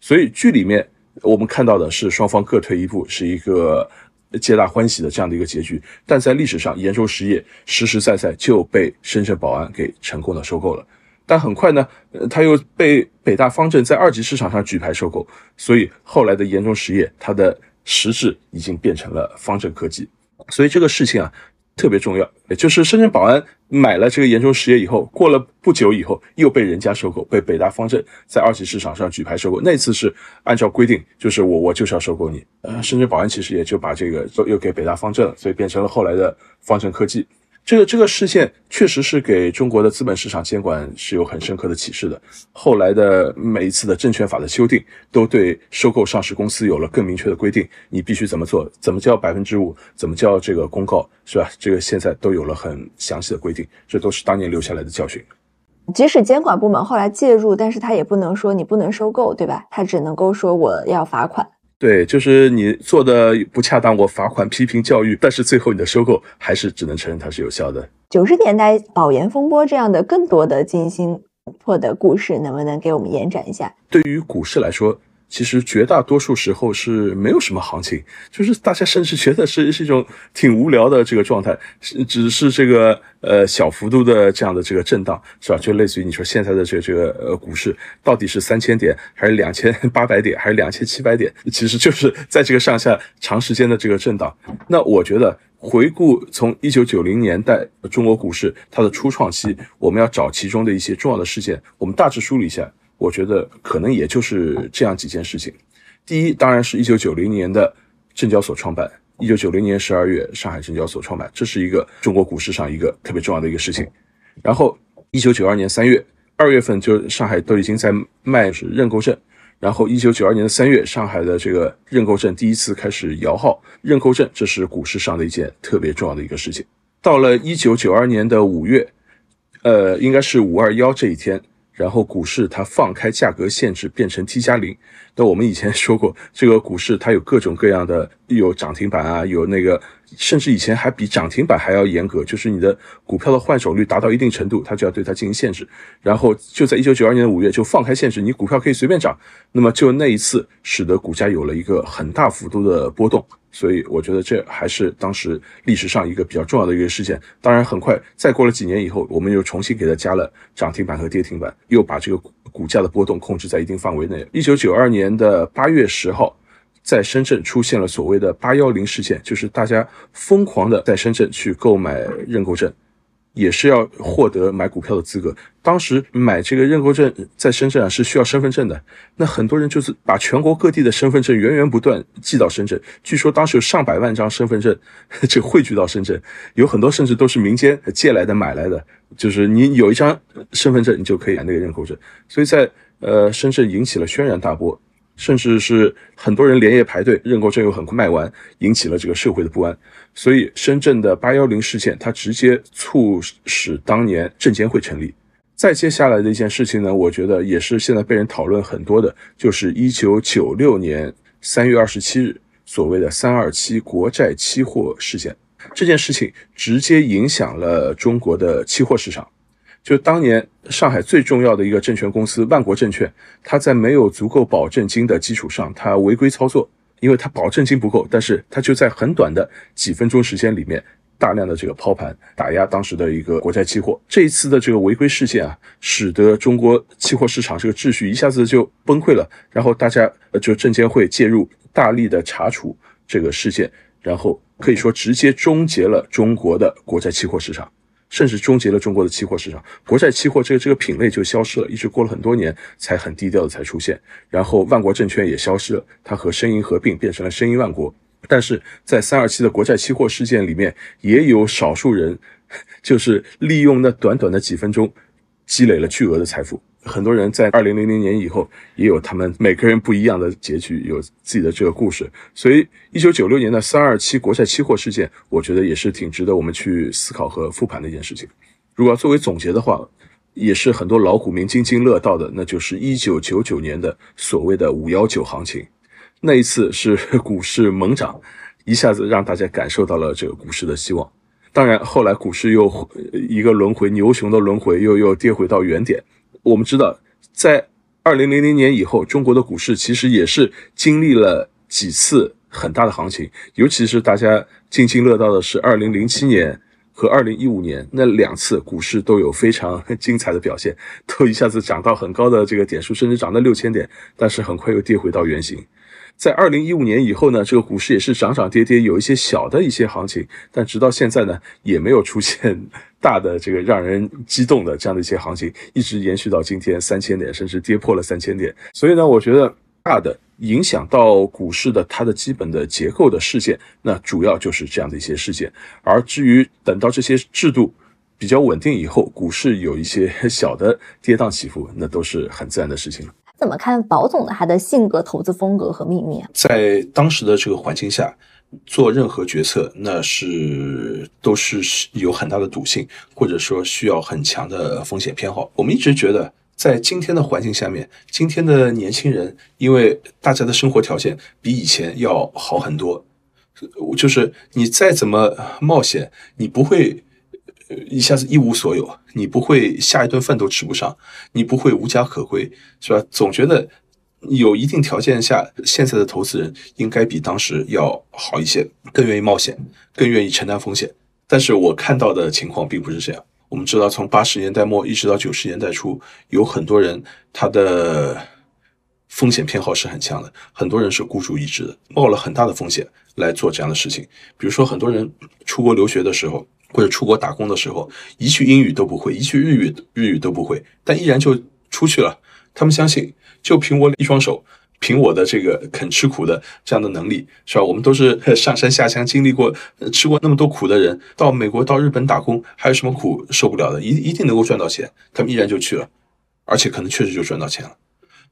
所以剧里面我们看到的是双方各退一步，是一个。皆大欢喜的这样的一个结局，但在历史上，盐州实业实实在在就被深圳宝安给成功的收购了。但很快呢，呃他又被北大方正在二级市场上举牌收购，所以后来的盐中实业，它的实质已经变成了方正科技。所以这个事情啊。特别重要，也就是深圳宝安买了这个严中实业以后，过了不久以后又被人家收购，被北大方正在二级市场上举牌收购。那次是按照规定，就是我我就是要收购你。呃，深圳宝安其实也就把这个又给北大方正了，所以变成了后来的方正科技。这个这个事件确实是给中国的资本市场监管是有很深刻的启示的。后来的每一次的证券法的修订，都对收购上市公司有了更明确的规定，你必须怎么做，怎么交百分之五，怎么交这个公告，是吧？这个现在都有了很详细的规定，这都是当年留下来的教训。即使监管部门后来介入，但是他也不能说你不能收购，对吧？他只能够说我要罚款。对，就是你做的不恰当，我罚款、批评、教育，但是最后你的收购还是只能承认它是有效的。九十年代保研风波这样的更多的惊心动魄的故事，能不能给我们延展一下？对于股市来说。其实绝大多数时候是没有什么行情，就是大家甚至觉得是是一种挺无聊的这个状态，是只是这个呃小幅度的这样的这个震荡，是吧？就类似于你说现在的这个这个呃股市到底是三千点还是两千八百点还是两千七百点，其实就是在这个上下长时间的这个震荡。那我觉得回顾从一九九零年代中国股市它的初创期，我们要找其中的一些重要的事件，我们大致梳理一下。我觉得可能也就是这样几件事情。第一，当然是一九九零年的证交所创办。一九九零年十二月，上海证交所创办，这是一个中国股市上一个特别重要的一个事情。然后，一九九二年三月，二月份就上海都已经在卖是认购证。然后，一九九二年的三月，上海的这个认购证第一次开始摇号认购证，这是股市上的一件特别重要的一个事情。到了一九九二年的五月，呃，应该是五二幺这一天。然后股市它放开价格限制，变成 T 加零。那我们以前说过，这个股市它有各种各样的，有涨停板啊，有那个，甚至以前还比涨停板还要严格，就是你的股票的换手率达到一定程度，它就要对它进行限制。然后就在一九九二年的五月就放开限制，你股票可以随便涨。那么就那一次，使得股价有了一个很大幅度的波动。所以我觉得这还是当时历史上一个比较重要的一个事件。当然，很快再过了几年以后，我们又重新给它加了涨停板和跌停板，又把这个股价的波动控制在一定范围内。一九九二年的八月十号，在深圳出现了所谓的“八幺零”事件，就是大家疯狂的在深圳去购买认购证。也是要获得买股票的资格。当时买这个认购证在深圳啊是需要身份证的。那很多人就是把全国各地的身份证源源不断寄到深圳。据说当时有上百万张身份证 <laughs> 就汇聚到深圳，有很多甚至都是民间借来的买来的。就是你有一张身份证，你就可以买那个认购证。所以在呃深圳引起了轩然大波。甚至是很多人连夜排队认购证又很快卖完，引起了这个社会的不安。所以深圳的八幺零事件，它直接促使当年证监会成立。再接下来的一件事情呢，我觉得也是现在被人讨论很多的，就是一九九六年三月二十七日所谓的三二七国债期货事件。这件事情直接影响了中国的期货市场。就当年上海最重要的一个证券公司万国证券，它在没有足够保证金的基础上，它违规操作，因为它保证金不够，但是它就在很短的几分钟时间里面，大量的这个抛盘打压当时的一个国债期货。这一次的这个违规事件啊，使得中国期货市场这个秩序一下子就崩溃了，然后大家就证监会介入，大力的查处这个事件，然后可以说直接终结了中国的国债期货市场。甚至终结了中国的期货市场，国债期货这个这个品类就消失了，一直过了很多年才很低调的才出现。然后万国证券也消失了，它和申银合并变成了申银万国。但是在三二七的国债期货事件里面，也有少数人，<laughs> 就是利用那短短的几分钟，积累了巨额的财富。很多人在二零零零年以后也有他们每个人不一样的结局，有自己的这个故事。所以，一九九六年的三二七国债期货事件，我觉得也是挺值得我们去思考和复盘的一件事情。如果要作为总结的话，也是很多老股民津津乐道的，那就是一九九九年的所谓的五幺九行情。那一次是股市猛涨，一下子让大家感受到了这个股市的希望。当然，后来股市又一个轮回，牛熊的轮回，又又跌回到原点。我们知道，在二零零零年以后，中国的股市其实也是经历了几次很大的行情，尤其是大家津津乐道的是二零零七年和二零一五年那两次股市都有非常 <laughs> 精彩的表现，都一下子涨到很高的这个点数，甚至涨到六千点，但是很快又跌回到原形。在二零一五年以后呢，这个股市也是涨涨跌跌，有一些小的一些行情，但直到现在呢，也没有出现大的这个让人激动的这样的一些行情，一直延续到今天三千点，甚至跌破了三千点。所以呢，我觉得大的影响到股市的它的基本的结构的事件，那主要就是这样的一些事件。而至于等到这些制度比较稳定以后，股市有一些小的跌宕起伏，那都是很自然的事情了。怎么看宝总的他的性格、投资风格和秘密？在当时的这个环境下，做任何决策，那是都是有很大的赌性，或者说需要很强的风险偏好。我们一直觉得，在今天的环境下面，今天的年轻人，因为大家的生活条件比以前要好很多，就是你再怎么冒险，你不会。一下子一无所有，你不会下一顿饭都吃不上，你不会无家可归，是吧？总觉得有一定条件下，现在的投资人应该比当时要好一些，更愿意冒险，更愿意承担风险。但是我看到的情况并不是这样。我们知道，从八十年代末一直到九十年代初，有很多人他的风险偏好是很强的，很多人是孤注一掷的，冒了很大的风险来做这样的事情。比如说，很多人出国留学的时候。或者出国打工的时候，一句英语都不会，一句日语日语都不会，但依然就出去了。他们相信，就凭我一双手，凭我的这个肯吃苦的这样的能力，是吧？我们都是 <laughs> 上山下乡经历过、吃过那么多苦的人，到美国、到日本打工，还有什么苦受不了的？一一定能够赚到钱。他们依然就去了，而且可能确实就赚到钱了。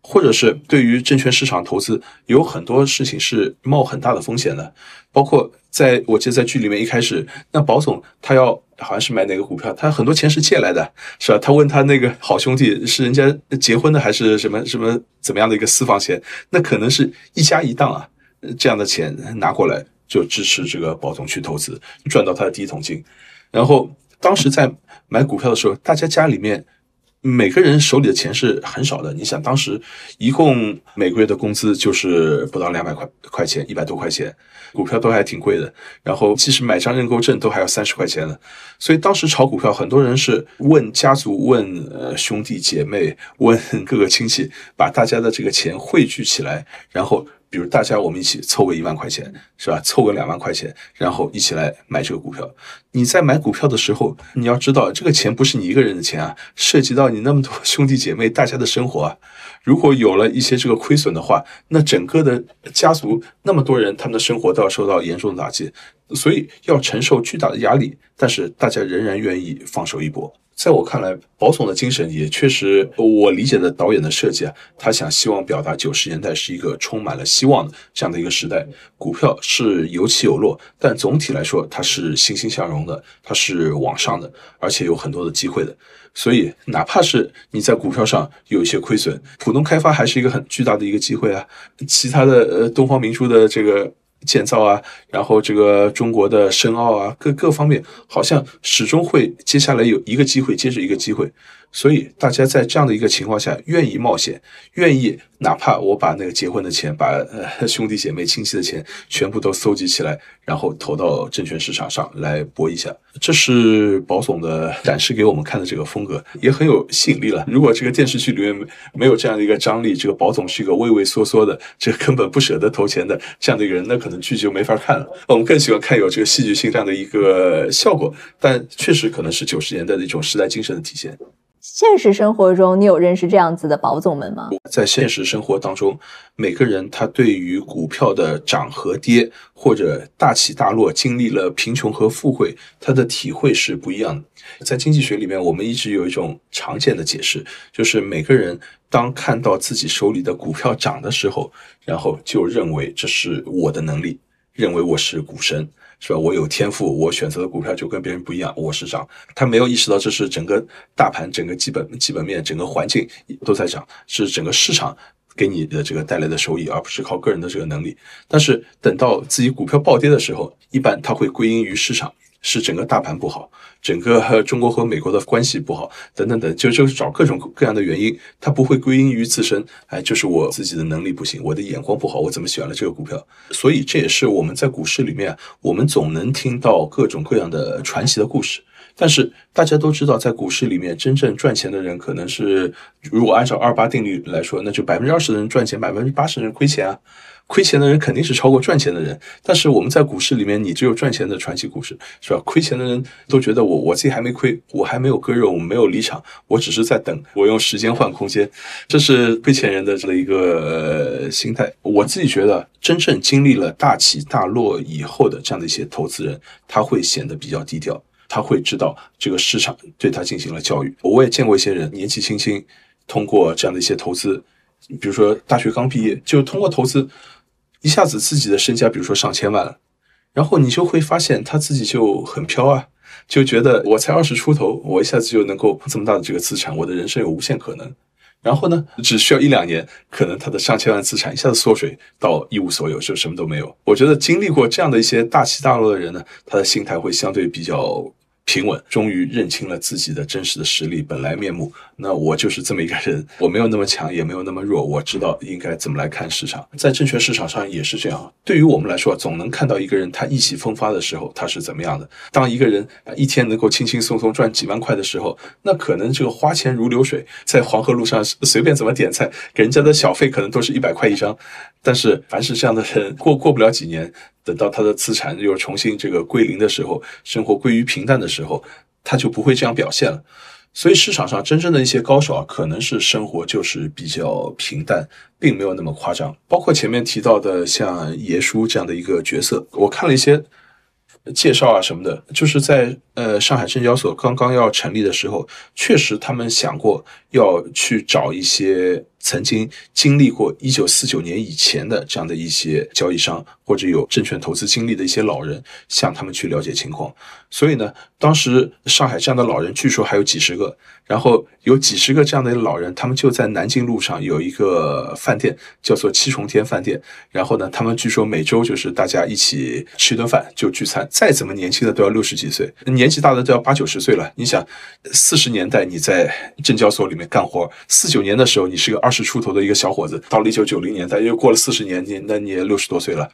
或者是对于证券市场投资，有很多事情是冒很大的风险的，包括在我记得在剧里面一开始，那保总他要好像是买哪个股票，他很多钱是借来的，是吧？他问他那个好兄弟是人家结婚的还是什么什么怎么样的一个私房钱？那可能是一家一档啊，这样的钱拿过来就支持这个保总去投资，赚到他的第一桶金。然后当时在买股票的时候，大家家里面。每个人手里的钱是很少的。你想，当时一共每个月的工资就是不到两百块块钱，一百多块钱，股票都还挺贵的。然后，即使买张认购证都还要三十块钱呢。所以当时炒股票，很多人是问家族、问呃兄弟姐妹、问各个亲戚，把大家的这个钱汇聚起来，然后。比如大家我们一起凑个一万块钱，是吧？凑个两万块钱，然后一起来买这个股票。你在买股票的时候，你要知道这个钱不是你一个人的钱啊，涉及到你那么多 <laughs> 兄弟姐妹大家的生活啊。如果有了一些这个亏损的话，那整个的家族那么多人，他们的生活都要受到严重的打击，所以要承受巨大的压力。但是大家仍然愿意放手一搏。在我看来，保总的精神也确实，我理解的导演的设计啊，他想希望表达九十年代是一个充满了希望的这样的一个时代。股票是有起有落，但总体来说，它是欣欣向荣的，它是往上的，而且有很多的机会的。所以，哪怕是你在股票上有一些亏损，浦东开发还是一个很巨大的一个机会啊。其他的呃，东方明珠的这个。建造啊，然后这个中国的申奥啊，各各方面好像始终会接下来有一个机会接着一个机会。所以大家在这样的一个情况下，愿意冒险，愿意哪怕我把那个结婚的钱，把呃 <laughs> 兄弟姐妹亲戚的钱全部都搜集起来，然后投到证券市场上来搏一下。这是保总的展示给我们看的这个风格，也很有吸引力了。如果这个电视剧里面没有这样的一个张力，这个保总是一个畏畏缩缩的，这根本不舍得投钱的这样的一个人，那可能剧就没法看了。我们更喜欢看有这个戏剧性这样的一个效果，但确实可能是九十年代的一种时代精神的体现。现实生活中，你有认识这样子的保总们吗？在现实生活当中，每个人他对于股票的涨和跌，或者大起大落，经历了贫穷和富贵，他的体会是不一样的。在经济学里面，我们一直有一种常见的解释，就是每个人当看到自己手里的股票涨的时候，然后就认为这是我的能力，认为我是股神。是吧？我有天赋，我选择的股票就跟别人不一样。我是涨，他没有意识到这是整个大盘、整个基本基本面、整个环境都在涨，是整个市场给你的这个带来的收益，而不是靠个人的这个能力。但是等到自己股票暴跌的时候，一般它会归因于市场。是整个大盘不好，整个中国和美国的关系不好，等等等，就就是找各种各样的原因，它不会归因于自身，哎，就是我自己的能力不行，我的眼光不好，我怎么选了这个股票？所以这也是我们在股市里面，我们总能听到各种各样的传奇的故事。但是大家都知道，在股市里面真正赚钱的人，可能是如果按照二八定律来说，那就百分之二十的人赚钱，百分之八十的人亏钱啊。亏钱的人肯定是超过赚钱的人，但是我们在股市里面，你只有赚钱的传奇故事，是吧？亏钱的人都觉得我我自己还没亏，我还没有割肉，我没有离场，我只是在等，我用时间换空间，这是亏钱人的这一个心态。我自己觉得，真正经历了大起大落以后的这样的一些投资人，他会显得比较低调，他会知道这个市场对他进行了教育。我也见过一些人年纪轻轻，通过这样的一些投资，比如说大学刚毕业就通过投资。一下子自己的身家，比如说上千万了，然后你就会发现他自己就很飘啊，就觉得我才二十出头，我一下子就能够这么大的这个资产，我的人生有无限可能。然后呢，只需要一两年，可能他的上千万资产一下子缩水到一无所有，就什么都没有。我觉得经历过这样的一些大起大落的人呢，他的心态会相对比较。平稳，终于认清了自己的真实的实力本来面目。那我就是这么一个人，我没有那么强，也没有那么弱。我知道应该怎么来看市场，在证券市场上也是这样。对于我们来说，总能看到一个人他意气风发的时候，他是怎么样的。当一个人一天能够轻轻松松赚几万块的时候，那可能这个花钱如流水，在黄河路上随便怎么点菜，给人家的小费可能都是一百块一张。但是凡是这样的人，过过不了几年。等到他的资产又重新这个归零的时候，生活归于平淡的时候，他就不会这样表现了。所以市场上真正的一些高手啊，可能是生活就是比较平淡，并没有那么夸张。包括前面提到的像爷叔这样的一个角色，我看了一些介绍啊什么的，就是在呃上海证交所刚刚要成立的时候，确实他们想过要去找一些曾经经历过一九四九年以前的这样的一些交易商，或者有证券投资经历的一些老人，向他们去了解情况。所以呢，当时上海这样的老人据说还有几十个，然后有几十个这样的老人，他们就在南京路上有一个饭店，叫做七重天饭店。然后呢，他们据说每周就是大家一起吃一顿饭就聚餐，再怎么年轻的都要六十几岁，年纪大的都要八九十岁了。你想，四十年代你在证交所里面干活，四九年的时候你是个二十出头的一个小伙子，到了一九九零年代又过了四十年，你那你也六十多岁了。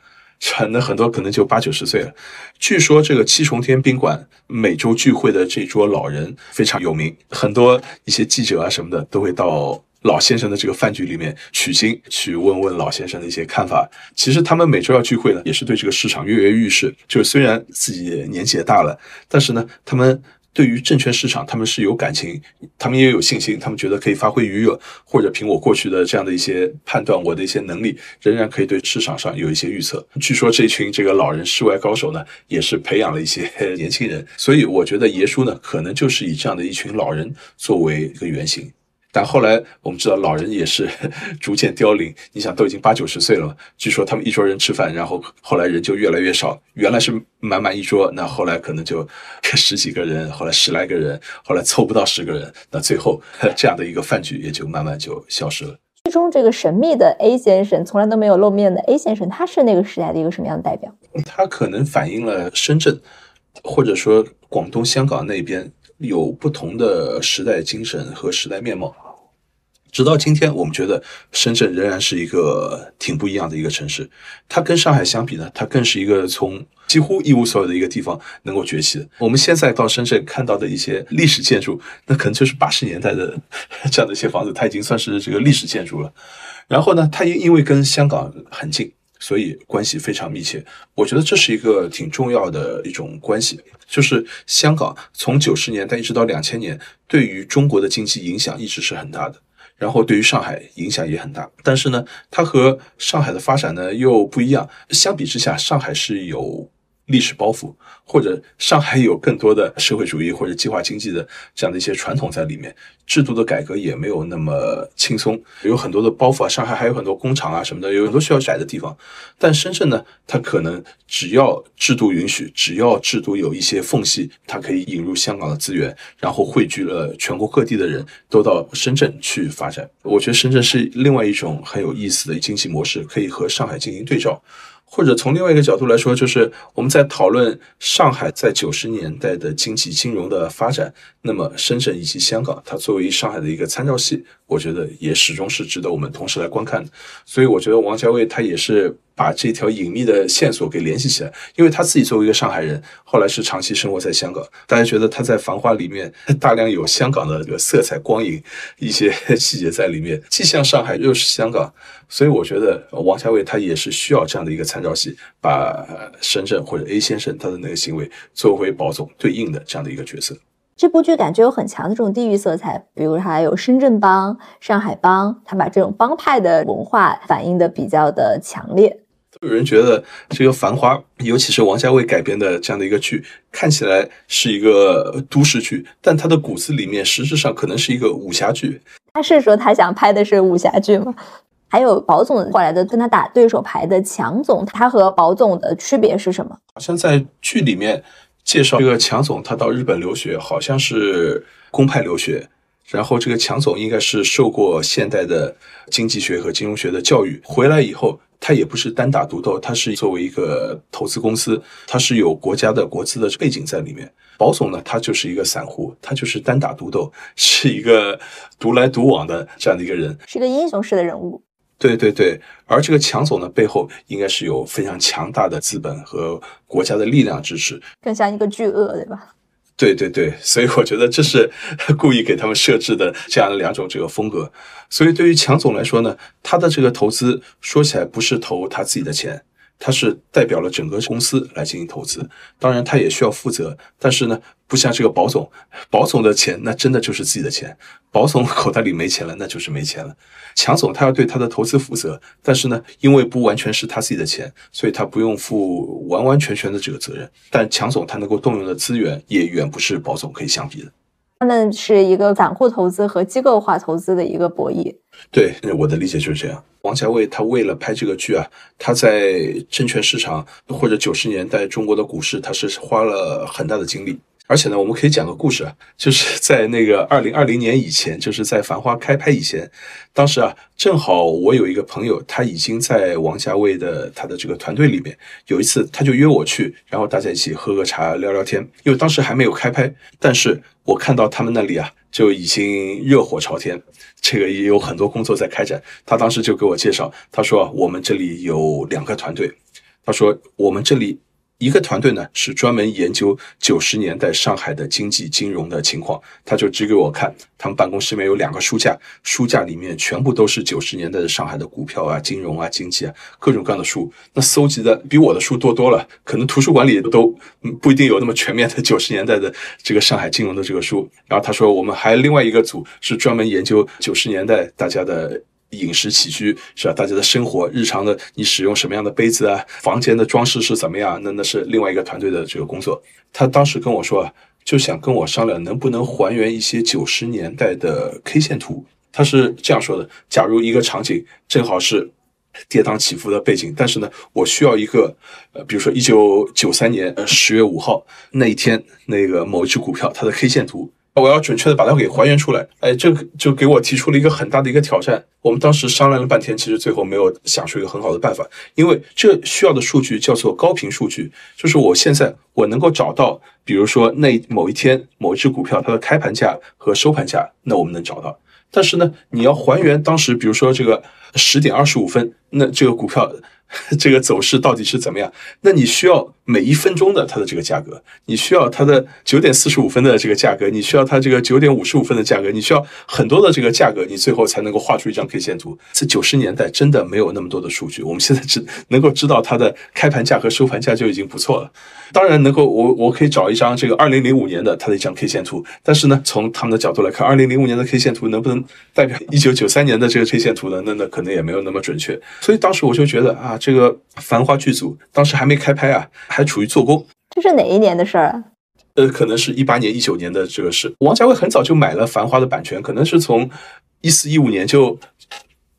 那很多可能就八九十岁了。据说这个七重天宾馆每周聚会的这桌老人非常有名，很多一些记者啊什么的都会到老先生的这个饭局里面取经，去问问老先生的一些看法。其实他们每周要聚会呢，也是对这个市场跃跃欲试。就是虽然自己年纪也大了，但是呢，他们。对于证券市场，他们是有感情，他们也有信心，他们觉得可以发挥余热，或者凭我过去的这样的一些判断，我的一些能力，仍然可以对市场上有一些预测。据说这群这个老人世外高手呢，也是培养了一些 <laughs> 年轻人，所以我觉得爷叔呢，可能就是以这样的一群老人作为一个原型。但后来我们知道，老人也是 <laughs> 逐渐凋零。你想，都已经八九十岁了，据说他们一桌人吃饭，然后后来人就越来越少。原来是满满一桌，那后来可能就 <laughs> 十几个人，后来十来个人，后来凑不到十个人，那最后 <laughs> 这样的一个饭局也就慢慢就消失了。剧中这个神秘的 A 先生，从来都没有露面的 A 先生，他是那个时代的一个什么样的代表？他可能反映了深圳，或者说广东、香港那边有不同的时代精神和时代面貌。直到今天，我们觉得深圳仍然是一个挺不一样的一个城市。它跟上海相比呢，它更是一个从几乎一无所有的一个地方能够崛起的。我们现在到深圳看到的一些历史建筑，那可能就是八十年代的 <laughs> 这样的一些房子，它已经算是这个历史建筑了。然后呢，它因因为跟香港很近，所以关系非常密切。我觉得这是一个挺重要的一种关系，就是香港从九十年代一直到两千年，对于中国的经济影响一直是很大的。然后对于上海影响也很大，但是呢，它和上海的发展呢又不一样。相比之下，上海是有。历史包袱，或者上海有更多的社会主义或者计划经济的这样的一些传统在里面，制度的改革也没有那么轻松，有很多的包袱啊。上海还有很多工厂啊什么的，有很多需要改的地方。但深圳呢，它可能只要制度允许，只要制度有一些缝隙，它可以引入香港的资源，然后汇聚了全国各地的人都到深圳去发展。我觉得深圳是另外一种很有意思的经济模式，可以和上海进行对照。或者从另外一个角度来说，就是我们在讨论上海在九十年代的经济金融的发展，那么深圳以及香港，它作为上海的一个参照系，我觉得也始终是值得我们同时来观看的。所以，我觉得王家卫他也是。把这条隐秘的线索给联系起来，因为他自己作为一个上海人，后来是长期生活在香港，大家觉得他在《繁花》里面大量有香港的这个色彩、光影一些 <laughs> 细节在里面，既像上海又是香港，所以我觉得王家卫他也是需要这样的一个参照系，把深圳或者 A 先生他的那个行为作为宝总对应的这样的一个角色。这部剧感觉有很强的这种地域色彩，比如它有深圳帮、上海帮，他把这种帮派的文化反映的比较的强烈。有人觉得这个《繁花》，尤其是王家卫改编的这样的一个剧，看起来是一个都市剧，但它的骨子里面实质上可能是一个武侠剧。他是说他想拍的是武侠剧吗？还有宝总后来的跟他打对手牌的强总，他和宝总的区别是什么？好像在剧里面介绍这个强总，他到日本留学，好像是公派留学，然后这个强总应该是受过现代的经济学和金融学的教育，回来以后。他也不是单打独斗，他是作为一个投资公司，他是有国家的国资的背景在里面。保总呢，他就是一个散户，他就是单打独斗，是一个独来独往的这样的一个人，是个英雄式的人物。对对对，而这个强总呢，背后应该是有非常强大的资本和国家的力量支持，更像一个巨鳄，对吧？对对对，所以我觉得这是 <laughs> 故意给他们设置的这样的两种这个风格。所以对于强总来说呢，他的这个投资说起来不是投他自己的钱。他是代表了整个公司来进行投资，当然他也需要负责，但是呢，不像这个保总，保总的钱那真的就是自己的钱，保总口袋里没钱了，那就是没钱了。强总他要对他的投资负责，但是呢，因为不完全是他自己的钱，所以他不用负完完全全的这个责任。但强总他能够动用的资源也远不是保总可以相比的。他们是一个散户投资和机构化投资的一个博弈。对，我的理解就是这样。王家卫他为了拍这个剧啊，他在证券市场或者九十年代中国的股市，他是花了很大的精力。而且呢，我们可以讲个故事啊，就是在那个二零二零年以前，就是在《繁花》开拍以前，当时啊，正好我有一个朋友，他已经在王家卫的他的这个团队里面。有一次，他就约我去，然后大家一起喝个茶，聊聊天。因为当时还没有开拍，但是我看到他们那里啊，就已经热火朝天，这个也有很多工作在开展。他当时就给我介绍，他说我们这里有两个团队，他说我们这里。一个团队呢是专门研究九十年代上海的经济金融的情况，他就指给我看，他们办公室里面有两个书架，书架里面全部都是九十年代的上海的股票啊、金融啊、经济啊各种各样的书，那搜集的比我的书多多了，可能图书馆里都不一定有那么全面的九十年代的这个上海金融的这个书。然后他说，我们还另外一个组是专门研究九十年代大家的。饮食起居是吧？大家的生活日常的，你使用什么样的杯子啊？房间的装饰是怎么样？那那是另外一个团队的这个工作。他当时跟我说啊，就想跟我商量，能不能还原一些九十年代的 K 线图。他是这样说的：假如一个场景正好是跌宕起伏的背景，但是呢，我需要一个呃，比如说一九九三年呃十月五号那一天那个某一只股票它的 K 线图。我要准确的把它给还原出来，哎，这就给我提出了一个很大的一个挑战。我们当时商量了半天，其实最后没有想出一个很好的办法，因为这需要的数据叫做高频数据，就是我现在我能够找到，比如说那某一天某一只股票它的开盘价和收盘价，那我们能找到。但是呢，你要还原当时，比如说这个十点二十五分，那这个股票。<laughs> 这个走势到底是怎么样？那你需要每一分钟的它的这个价格，你需要它的九点四十五分的这个价格，你需要它这个九点五十五分的价格，你需要很多的这个价格，你最后才能够画出一张 K 线图。在九十年代真的没有那么多的数据，我们现在只能够知道它的开盘价和收盘价就已经不错了。当然能够，我我可以找一张这个二零零五年的它的一张 K 线图，但是呢，从他们的角度来看，二零零五年的 K 线图能不能代表一九九三年的这个 K 线图呢？那那可能也没有那么准确。所以当时我就觉得啊。这个《繁花》剧组当时还没开拍啊，还处于做工。这是哪一年的事儿啊？呃，可能是一八年、一九年的这个事。王家卫很早就买了《繁花》的版权，可能是从一四一五年就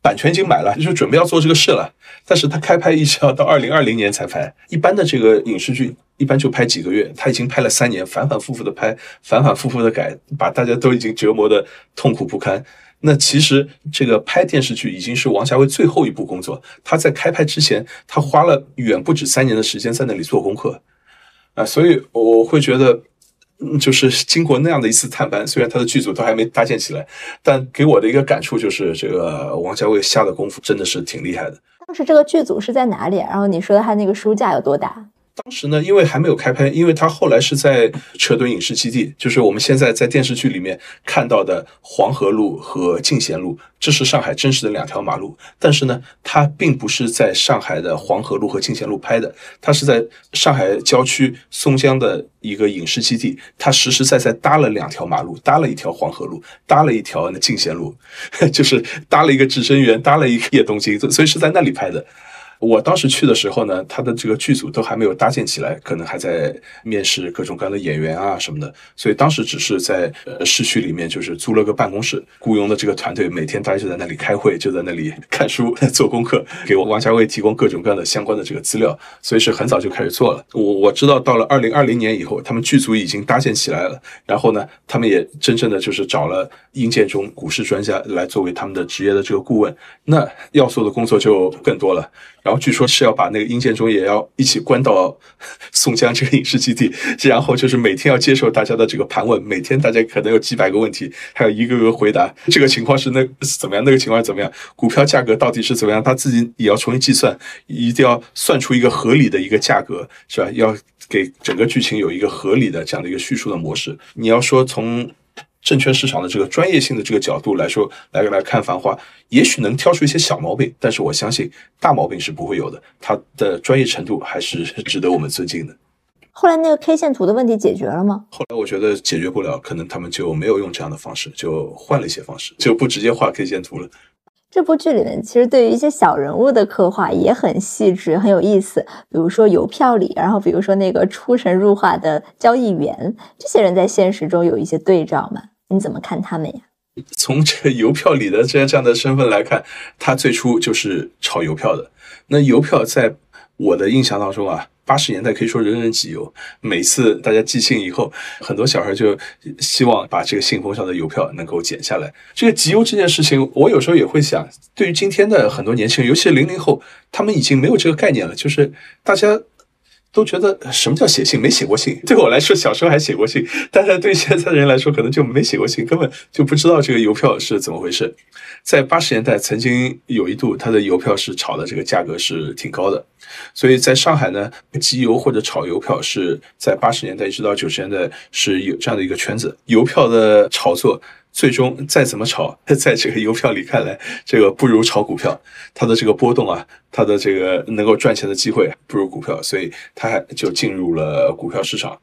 版权已经买了，就准备要做这个事了。但是他开拍一直要到二零二零年才拍。一般的这个影视剧一般就拍几个月，他已经拍了三年，反反复复的拍，反反复复的改，把大家都已经折磨的痛苦不堪。那其实这个拍电视剧已经是王家卫最后一部工作。他在开拍之前，他花了远不止三年的时间在那里做功课啊，所以我会觉得，就是经过那样的一次探班，虽然他的剧组都还没搭建起来，但给我的一个感触就是，这个王家卫下的功夫真的是挺厉害的。当时这个剧组是在哪里？然后你说的他那个书架有多大？当时呢，因为还没有开拍，因为他后来是在车墩影视基地，就是我们现在在电视剧里面看到的黄河路和进贤路，这是上海真实的两条马路。但是呢，它并不是在上海的黄河路和进贤路拍的，它是在上海郊区松江的一个影视基地，它实实在在搭了两条马路，搭了一条黄河路，搭了一条那进贤路，<laughs> 就是搭了一个至臻园，搭了一个夜东京，所以是在那里拍的。我当时去的时候呢，他的这个剧组都还没有搭建起来，可能还在面试各种各样的演员啊什么的，所以当时只是在呃市区里面就是租了个办公室，雇佣的这个团队每天大家就在那里开会，就在那里 <laughs> 看书 <laughs> 做功课，给我王家卫提供各种各样的相关的这个资料，所以是很早就开始做了。我我知道到了二零二零年以后，他们剧组已经搭建起来了，然后呢，他们也真正的就是找了殷建中股市专家来作为他们的职业的这个顾问，那要做的工作就更多了。然后据说是要把那个殷建中也要一起关到 <laughs> 宋江这个影视基地，然后就是每天要接受大家的这个盘问，每天大家可能有几百个问题，还有一个个回答。这个情况是那怎么样？那个情况怎么样？股票价格到底是怎么样？他自己也要重新计算，一定要算出一个合理的一个价格，是吧？要给整个剧情有一个合理的这样的一个叙述的模式。你要说从。证券市场的这个专业性的这个角度来说，来来看《繁花》，也许能挑出一些小毛病，但是我相信大毛病是不会有的。它的专业程度还是 <laughs> 值得我们尊敬的。后来那个 K 线图的问题解决了吗？后来我觉得解决不了，可能他们就没有用这样的方式，就换了一些方式，就不直接画 K 线图了。这部剧里面其实对于一些小人物的刻画也很细致，很有意思。比如说邮票里，然后比如说那个出神入化的交易员，这些人在现实中有一些对照吗？你怎么看他们呀？从这邮票里的这样这样的身份来看，他最初就是炒邮票的。那邮票在我的印象当中啊。八十年代可以说人人集邮，每次大家寄信以后，很多小孩就希望把这个信封上的邮票能够剪下来。这个集邮这件事情，我有时候也会想，对于今天的很多年轻人，尤其是零零后，他们已经没有这个概念了，就是大家。都觉得什么叫写信？没写过信。<laughs> 对我来说，小时候还写过信，但是对现在的人来说，可能就没写过信，根本就不知道这个邮票是怎么回事。在八十年代，曾经有一度，它的邮票是炒的这个价格是挺高的，所以在上海呢，集邮或者炒邮票是在八十年代一直到九十年代是有这样的一个圈子，邮票的炒作。最终再怎么炒，<laughs> 在这个邮票里看来，这个不如炒股票。它的这个波动啊，它的这个能够赚钱的机会不如股票，所以它就进入了股票市场。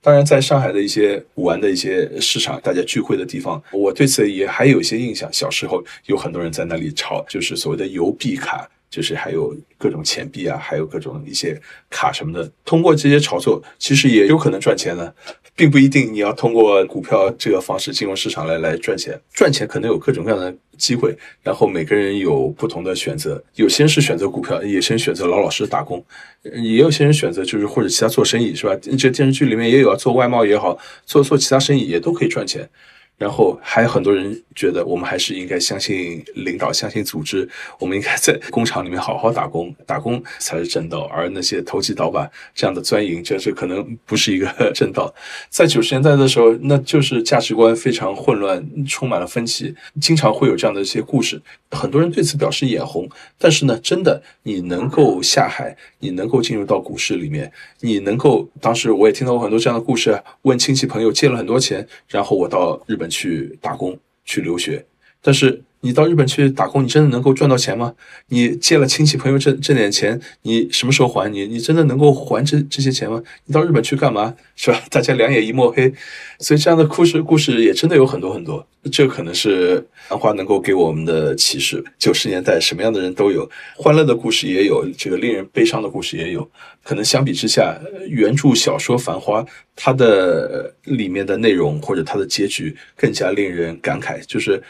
当然，在上海的一些玩的一些市场，大家聚会的地方，我对此也还有一些印象。小时候有很多人在那里炒，就是所谓的邮币卡，就是还有各种钱币啊，还有各种一些卡什么的。通过这些炒作，其实也有可能赚钱的。并不一定你要通过股票这个方式进入市场来来赚钱，赚钱可能有各种各样的机会，然后每个人有不同的选择，有些人是选择股票，有些人选择老老实实打工，也有些人选择就是或者其他做生意，是吧？这电视剧里面也有啊，做外贸也好，做做其他生意也都可以赚钱。然后还有很多人觉得，我们还是应该相信领导，相信组织。我们应该在工厂里面好好打工，打工才是正道。而那些投机倒把这样的钻营，这是可能不是一个 <laughs> 正道。在九十年代的时候，那就是价值观非常混乱，充满了分歧，经常会有这样的一些故事。很多人对此表示眼红。但是呢，真的，你能够下海，你能够进入到股市里面，你能够当时我也听到过很多这样的故事，问亲戚朋友借了很多钱，然后我到日本。去打工，去留学，但是。你到日本去打工，你真的能够赚到钱吗？你借了亲戚朋友这这点钱，你什么时候还？你你真的能够还这这些钱吗？你到日本去干嘛？是吧？大家两眼一抹黑，所以这样的故事故事也真的有很多很多。这可能是繁花能够给我们的启示。九十年代什么样的人都有，欢乐的故事也有，这个令人悲伤的故事也有。可能相比之下，原著小说《繁花》它的里面的内容或者它的结局更加令人感慨，就是。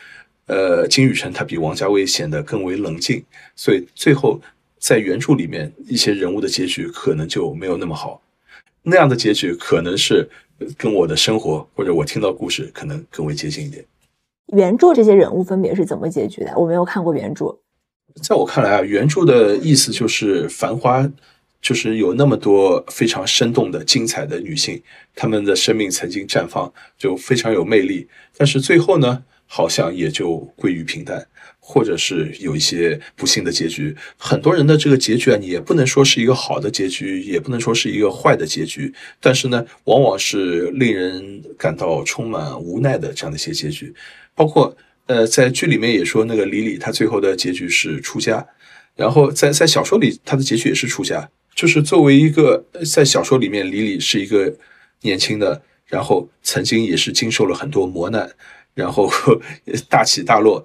呃，金宇澄他比王家卫显得更为冷静，所以最后在原著里面一些人物的结局可能就没有那么好。那样的结局可能是跟我的生活或者我听到故事可能更为接近一点。原著这些人物分别是怎么结局的？我没有看过原著。在我看来啊，原著的意思就是《繁花》就是有那么多非常生动的、精彩的女性，她们的生命曾经绽放，就非常有魅力。但是最后呢？好像也就归于平淡，或者是有一些不幸的结局。很多人的这个结局啊，你也不能说是一个好的结局，也不能说是一个坏的结局。但是呢，往往是令人感到充满无奈的这样的一些结局。包括呃，在剧里面也说，那个李李他最后的结局是出家，然后在在小说里他的结局也是出家。就是作为一个在小说里面，李李是一个年轻的，然后曾经也是经受了很多磨难。然后 <laughs> 大起大落，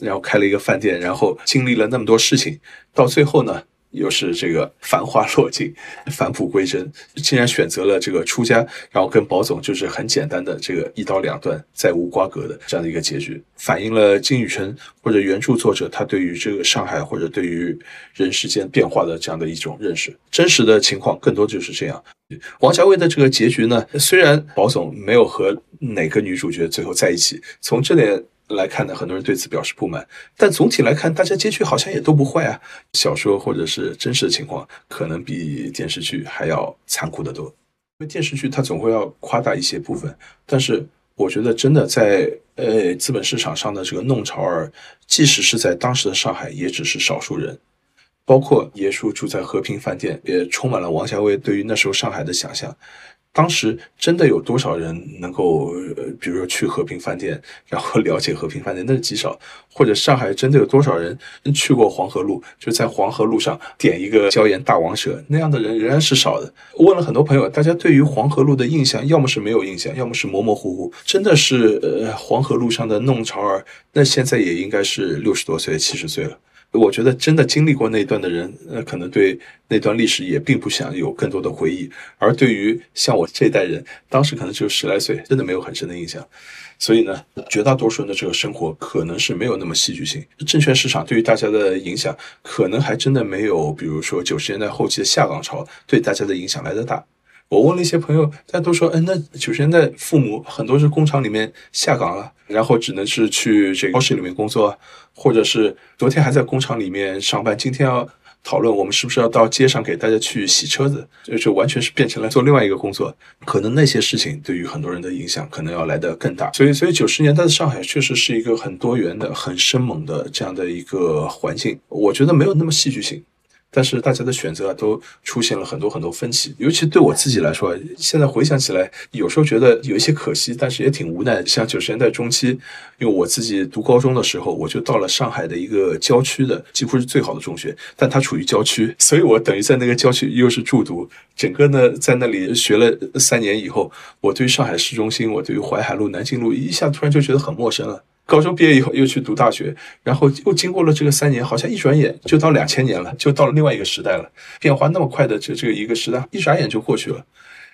然后开了一个饭店，然后经历了那么多事情，到最后呢，又是这个繁花落尽，<laughs> 返璞归真，竟然选择了这个出家，然后跟宝总就是很简单的这个一刀两断，再无瓜葛的这样的一个结局，反映了金宇澄或者原著作者他对于这个上海或者对于人世间变化的这样的一种认识。真实的情况更多就是这样。王家卫的这个结局呢，虽然宝总没有和哪个女主角最后在一起，从这点来看呢，很多人对此表示不满。但总体来看，大家结局好像也都不坏啊。小说或者是真实的情况，可能比电视剧还要残酷得多。因为电视剧它总会要夸大一些部分，但是我觉得真的在呃资本市场上的这个弄潮儿，即使是在当时的上海，也只是少数人。包括爷叔住在和平饭店，也充满了王家卫对于那时候上海的想象。当时真的有多少人能够，呃，比如说去和平饭店，然后了解和平饭店，那是极少。或者上海真的有多少人去过黄河路，就在黄河路上点一个椒盐大王蛇，那样的人仍然是少的。问了很多朋友，大家对于黄河路的印象，要么是没有印象，要么是模模糊糊。真的是，呃，黄河路上的弄潮儿，那现在也应该是六十多岁、七十岁了。我觉得真的经历过那段的人，呃，可能对那段历史也并不想有更多的回忆。而对于像我这一代人，当时可能只有十来岁，真的没有很深的印象。所以呢，绝大多数人的这个生活可能是没有那么戏剧性。证券市场对于大家的影响，可能还真的没有，比如说九十年代后期的下岗潮对大家的影响来得大。我问了一些朋友，大家都说，嗯，那九十年代父母很多是工厂里面下岗了，然后只能是去这个超市里面工作，或者是昨天还在工厂里面上班，今天要讨论我们是不是要到街上给大家去洗车子，就就完全是变成了做另外一个工作。可能那些事情对于很多人的影响可能要来得更大。所以，所以九十年代的上海确实是一个很多元的、很生猛的这样的一个环境，我觉得没有那么戏剧性。但是大家的选择，都出现了很多很多分歧，尤其对我自己来说，现在回想起来，有时候觉得有一些可惜，但是也挺无奈。像九十年代中期，因为我自己读高中的时候，我就到了上海的一个郊区的，几乎是最好的中学，但它处于郊区，所以我等于在那个郊区又是住读，整个呢在那里学了三年以后，我对上海市中心，我对于淮海路、南京路，一下突然就觉得很陌生了。高中毕业以后又去读大学，然后又经过了这个三年，好像一转眼就到两千年了，就到了另外一个时代了。变化那么快的这这个一个时代，一转眼就过去了。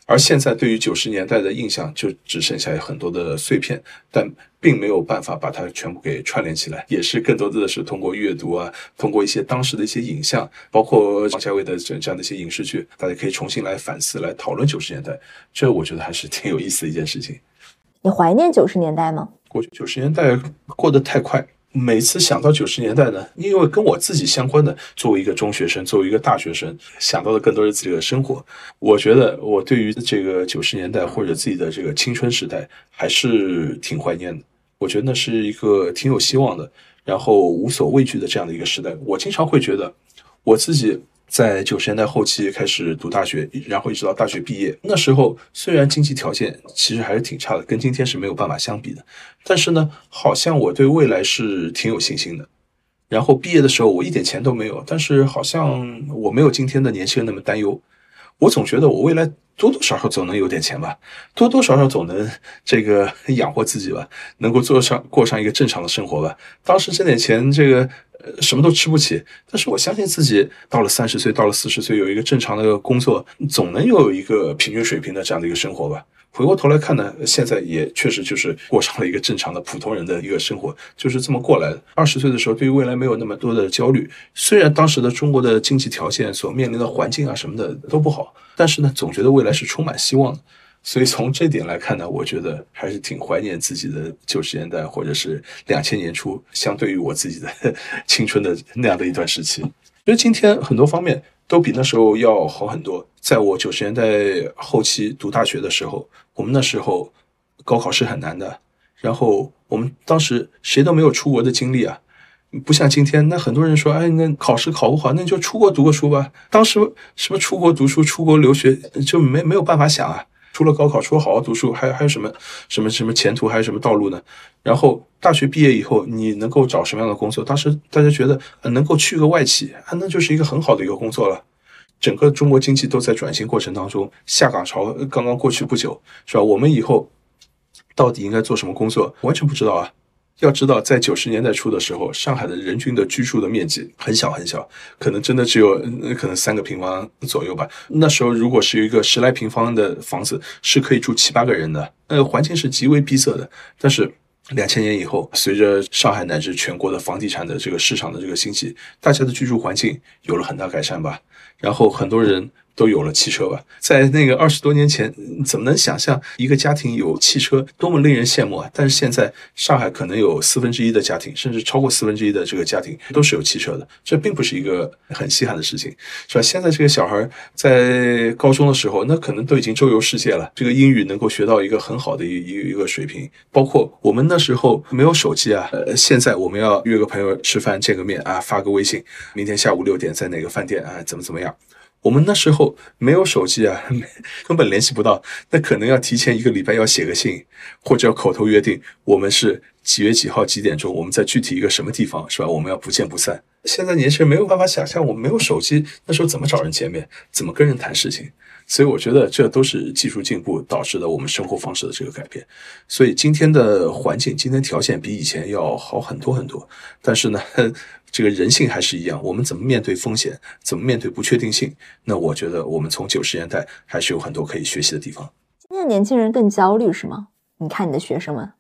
而现在对于九十年代的印象，就只剩下很多的碎片，但并没有办法把它全部给串联起来。也是更多的是通过阅读啊，通过一些当时的一些影像，包括王家卫的这这样的一些影视剧，大家可以重新来反思、来讨论九十年代。这我觉得还是挺有意思的一件事情。你怀念九十年代吗？过去九十年代过得太快，每次想到九十年代呢，因为跟我自己相关的，作为一个中学生，作为一个大学生，想到的更多是自己的生活。我觉得我对于这个九十年代或者自己的这个青春时代还是挺怀念的。我觉得那是一个挺有希望的，然后无所畏惧的这样的一个时代。我经常会觉得我自己。在九十年代后期开始读大学，然后一直到大学毕业。那时候虽然经济条件其实还是挺差的，跟今天是没有办法相比的。但是呢，好像我对未来是挺有信心的。然后毕业的时候我一点钱都没有，但是好像我没有今天的年轻人那么担忧。我总觉得我未来多多少少总能有点钱吧，多多少少总能这个养活自己吧，能够做上过上一个正常的生活吧。当时挣点钱，这个。什么都吃不起，但是我相信自己到了三十岁，到了四十岁，有一个正常的工作，总能有一个平均水平的这样的一个生活吧。回过头来看呢，现在也确实就是过上了一个正常的普通人的一个生活，就是这么过来的。二十岁的时候，对于未来没有那么多的焦虑，虽然当时的中国的经济条件所面临的环境啊什么的都不好，但是呢，总觉得未来是充满希望的。所以从这点来看呢，我觉得还是挺怀念自己的九十年代或者是两千年初，相对于我自己的 <laughs> 青春的那样的一段时期。因为今天很多方面都比那时候要好很多。在我九十年代后期读大学的时候，我们那时候高考是很难的，然后我们当时谁都没有出国的经历啊，不像今天，那很多人说，哎，那考试考不好，那就出国读个书吧。当时什么出国读书、出国留学就没没有办法想啊。除了高考，除了好好读书，还还有什么什么什么前途，还有什么道路呢？然后大学毕业以后，你能够找什么样的工作？当时大家觉得能够去个外企啊，那就是一个很好的一个工作了。整个中国经济都在转型过程当中，下岗潮刚刚过去不久，是吧？我们以后到底应该做什么工作？完全不知道啊。要知道，在九十年代初的时候，上海的人均的居住的面积很小很小，可能真的只有可能三个平方左右吧。那时候，如果是一个十来平方的房子，是可以住七八个人的，呃，环境是极为闭塞的。但是，两千年以后，随着上海乃至全国的房地产的这个市场的这个兴起，大家的居住环境有了很大改善吧。然后，很多人。都有了汽车吧，在那个二十多年前，怎么能想象一个家庭有汽车多么令人羡慕啊？但是现在上海可能有四分之一的家庭，甚至超过四分之一的这个家庭都是有汽车的，这并不是一个很稀罕的事情，是吧？现在这个小孩在高中的时候，那可能都已经周游世界了，这个英语能够学到一个很好的一一一个水平。包括我们那时候没有手机啊，呃，现在我们要约个朋友吃饭见个面啊，发个微信，明天下午六点在哪个饭店啊，怎么怎么样？我们那时候没有手机啊，<laughs> 根本联系不到。那可能要提前一个礼拜要写个信，或者要口头约定，我们是几月几号几点钟，我们在具体一个什么地方，是吧？我们要不见不散。现在年轻人没有办法想象，我们没有手机，那时候怎么找人见面，怎么跟人谈事情？所以我觉得这都是技术进步导致的我们生活方式的这个改变。所以今天的环境，今天条件比以前要好很多很多。但是呢，这个人性还是一样。我们怎么面对风险，怎么面对不确定性？那我觉得我们从九十年代还是有很多可以学习的地方。现在年轻人更焦虑是吗？你看你的学生们。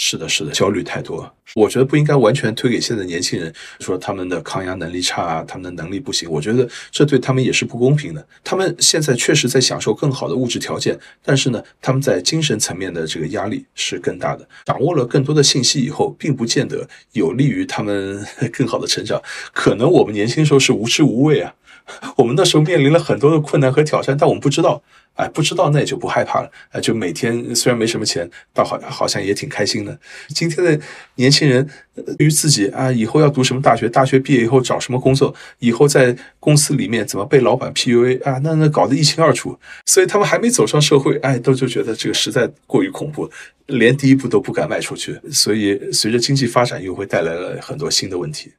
是的，是的，焦虑太多。我觉得不应该完全推给现在年轻人，说他们的抗压能力差啊，他们的能力不行。我觉得这对他们也是不公平的。他们现在确实在享受更好的物质条件，但是呢，他们在精神层面的这个压力是更大的。掌握了更多的信息以后，并不见得有利于他们 <laughs> 更好的成长。可能我们年轻时候是无知无畏啊，我们那时候面临了很多的困难和挑战，但我们不知道。哎，不知道那也就不害怕了。哎，就每天虽然没什么钱，倒好好像也挺开心的。今天的年轻人对于自己啊，以后要读什么大学，大学毕业以后找什么工作，以后在公司里面怎么被老板 PUA 啊，那那搞得一清二楚。所以他们还没走上社会，哎，都就觉得这个实在过于恐怖，连第一步都不敢迈出去。所以随着经济发展，又会带来了很多新的问题。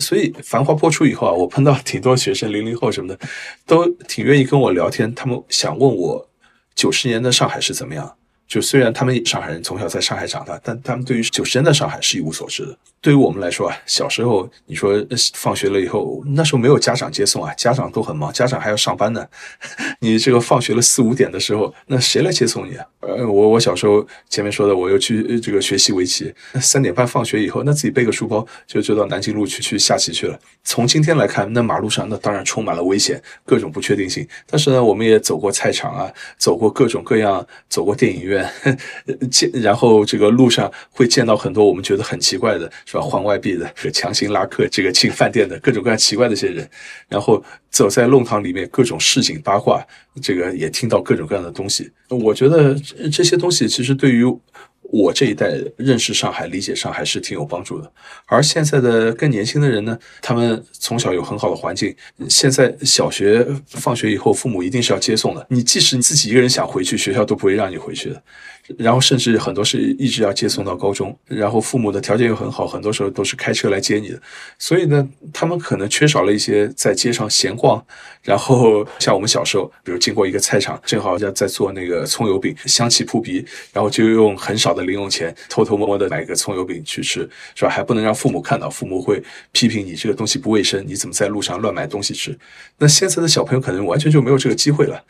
所以《繁花》播出以后啊，我碰到挺多学生，零零后什么的，都挺愿意跟我聊天。他们想问我九十年的上海是怎么样。就虽然他们上海人从小在上海长大，但他们对于九十年的上海是一无所知的。对于我们来说啊，小时候你说放学了以后，那时候没有家长接送啊，家长都很忙，家长还要上班呢。<laughs> 你这个放学了四五点的时候，那谁来接送你啊？呃，我我小时候前面说的，我又去这个学习围棋，三点半放学以后，那自己背个书包就就到南京路去去下棋去了。从今天来看，那马路上那当然充满了危险，各种不确定性。但是呢，我们也走过菜场啊，走过各种各样，走过电影院，<laughs> 见然后这个路上会见到很多我们觉得很奇怪的。是吧？换外币的，强行拉客，这个进饭店的各种各样奇怪的一些人，然后走在弄堂里面，各种市井八卦，这个也听到各种各样的东西。我觉得这些东西其实对于。我这一代认识上海、理解上海是挺有帮助的，而现在的更年轻的人呢，他们从小有很好的环境，现在小学放学以后，父母一定是要接送的。你即使你自己一个人想回去，学校都不会让你回去的。然后甚至很多是一直要接送到高中，然后父母的条件又很好，很多时候都是开车来接你的。所以呢，他们可能缺少了一些在街上闲逛。然后像我们小时候，比如经过一个菜场，正好在在做那个葱油饼，香气扑鼻，然后就用很少的零用钱偷偷摸摸的买一个葱油饼去吃，是吧？还不能让父母看到，父母会批评你这个东西不卫生，你怎么在路上乱买东西吃？那现在的小朋友可能完全就没有这个机会了，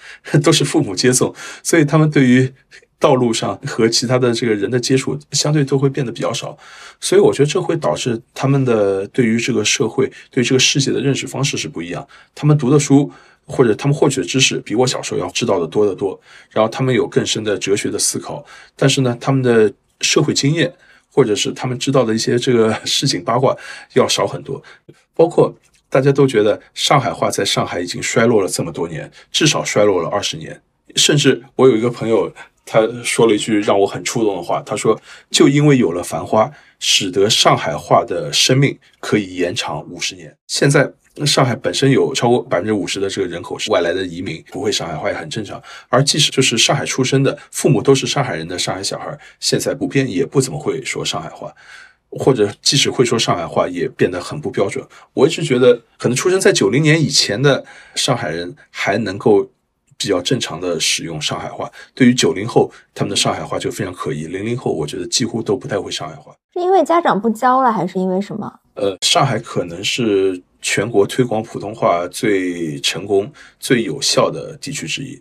都是父母接送，所以他们对于。道路上和其他的这个人的接触相对都会变得比较少，所以我觉得这会导致他们的对于这个社会、对这个世界的认识方式是不一样。他们读的书或者他们获取的知识比我小时候要知道的多得多，然后他们有更深的哲学的思考，但是呢，他们的社会经验或者是他们知道的一些这个市井八卦要少很多。包括大家都觉得上海话在上海已经衰落了这么多年，至少衰落了二十年，甚至我有一个朋友。他说了一句让我很触动的话，他说：“就因为有了繁花，使得上海话的生命可以延长五十年。现在上海本身有超过百分之五十的这个人口是外来的移民，不会上海话也很正常。而即使就是上海出生的，父母都是上海人的上海小孩，现在普遍也不怎么会说上海话，或者即使会说上海话，也变得很不标准。我一直觉得，可能出生在九零年以前的上海人还能够。”比较正常的使用上海话，对于九零后，他们的上海话就非常可疑。零零后，我觉得几乎都不太会上海话。是因为家长不教了，还是因为什么？呃，上海可能是全国推广普通话最成功、最有效的地区之一。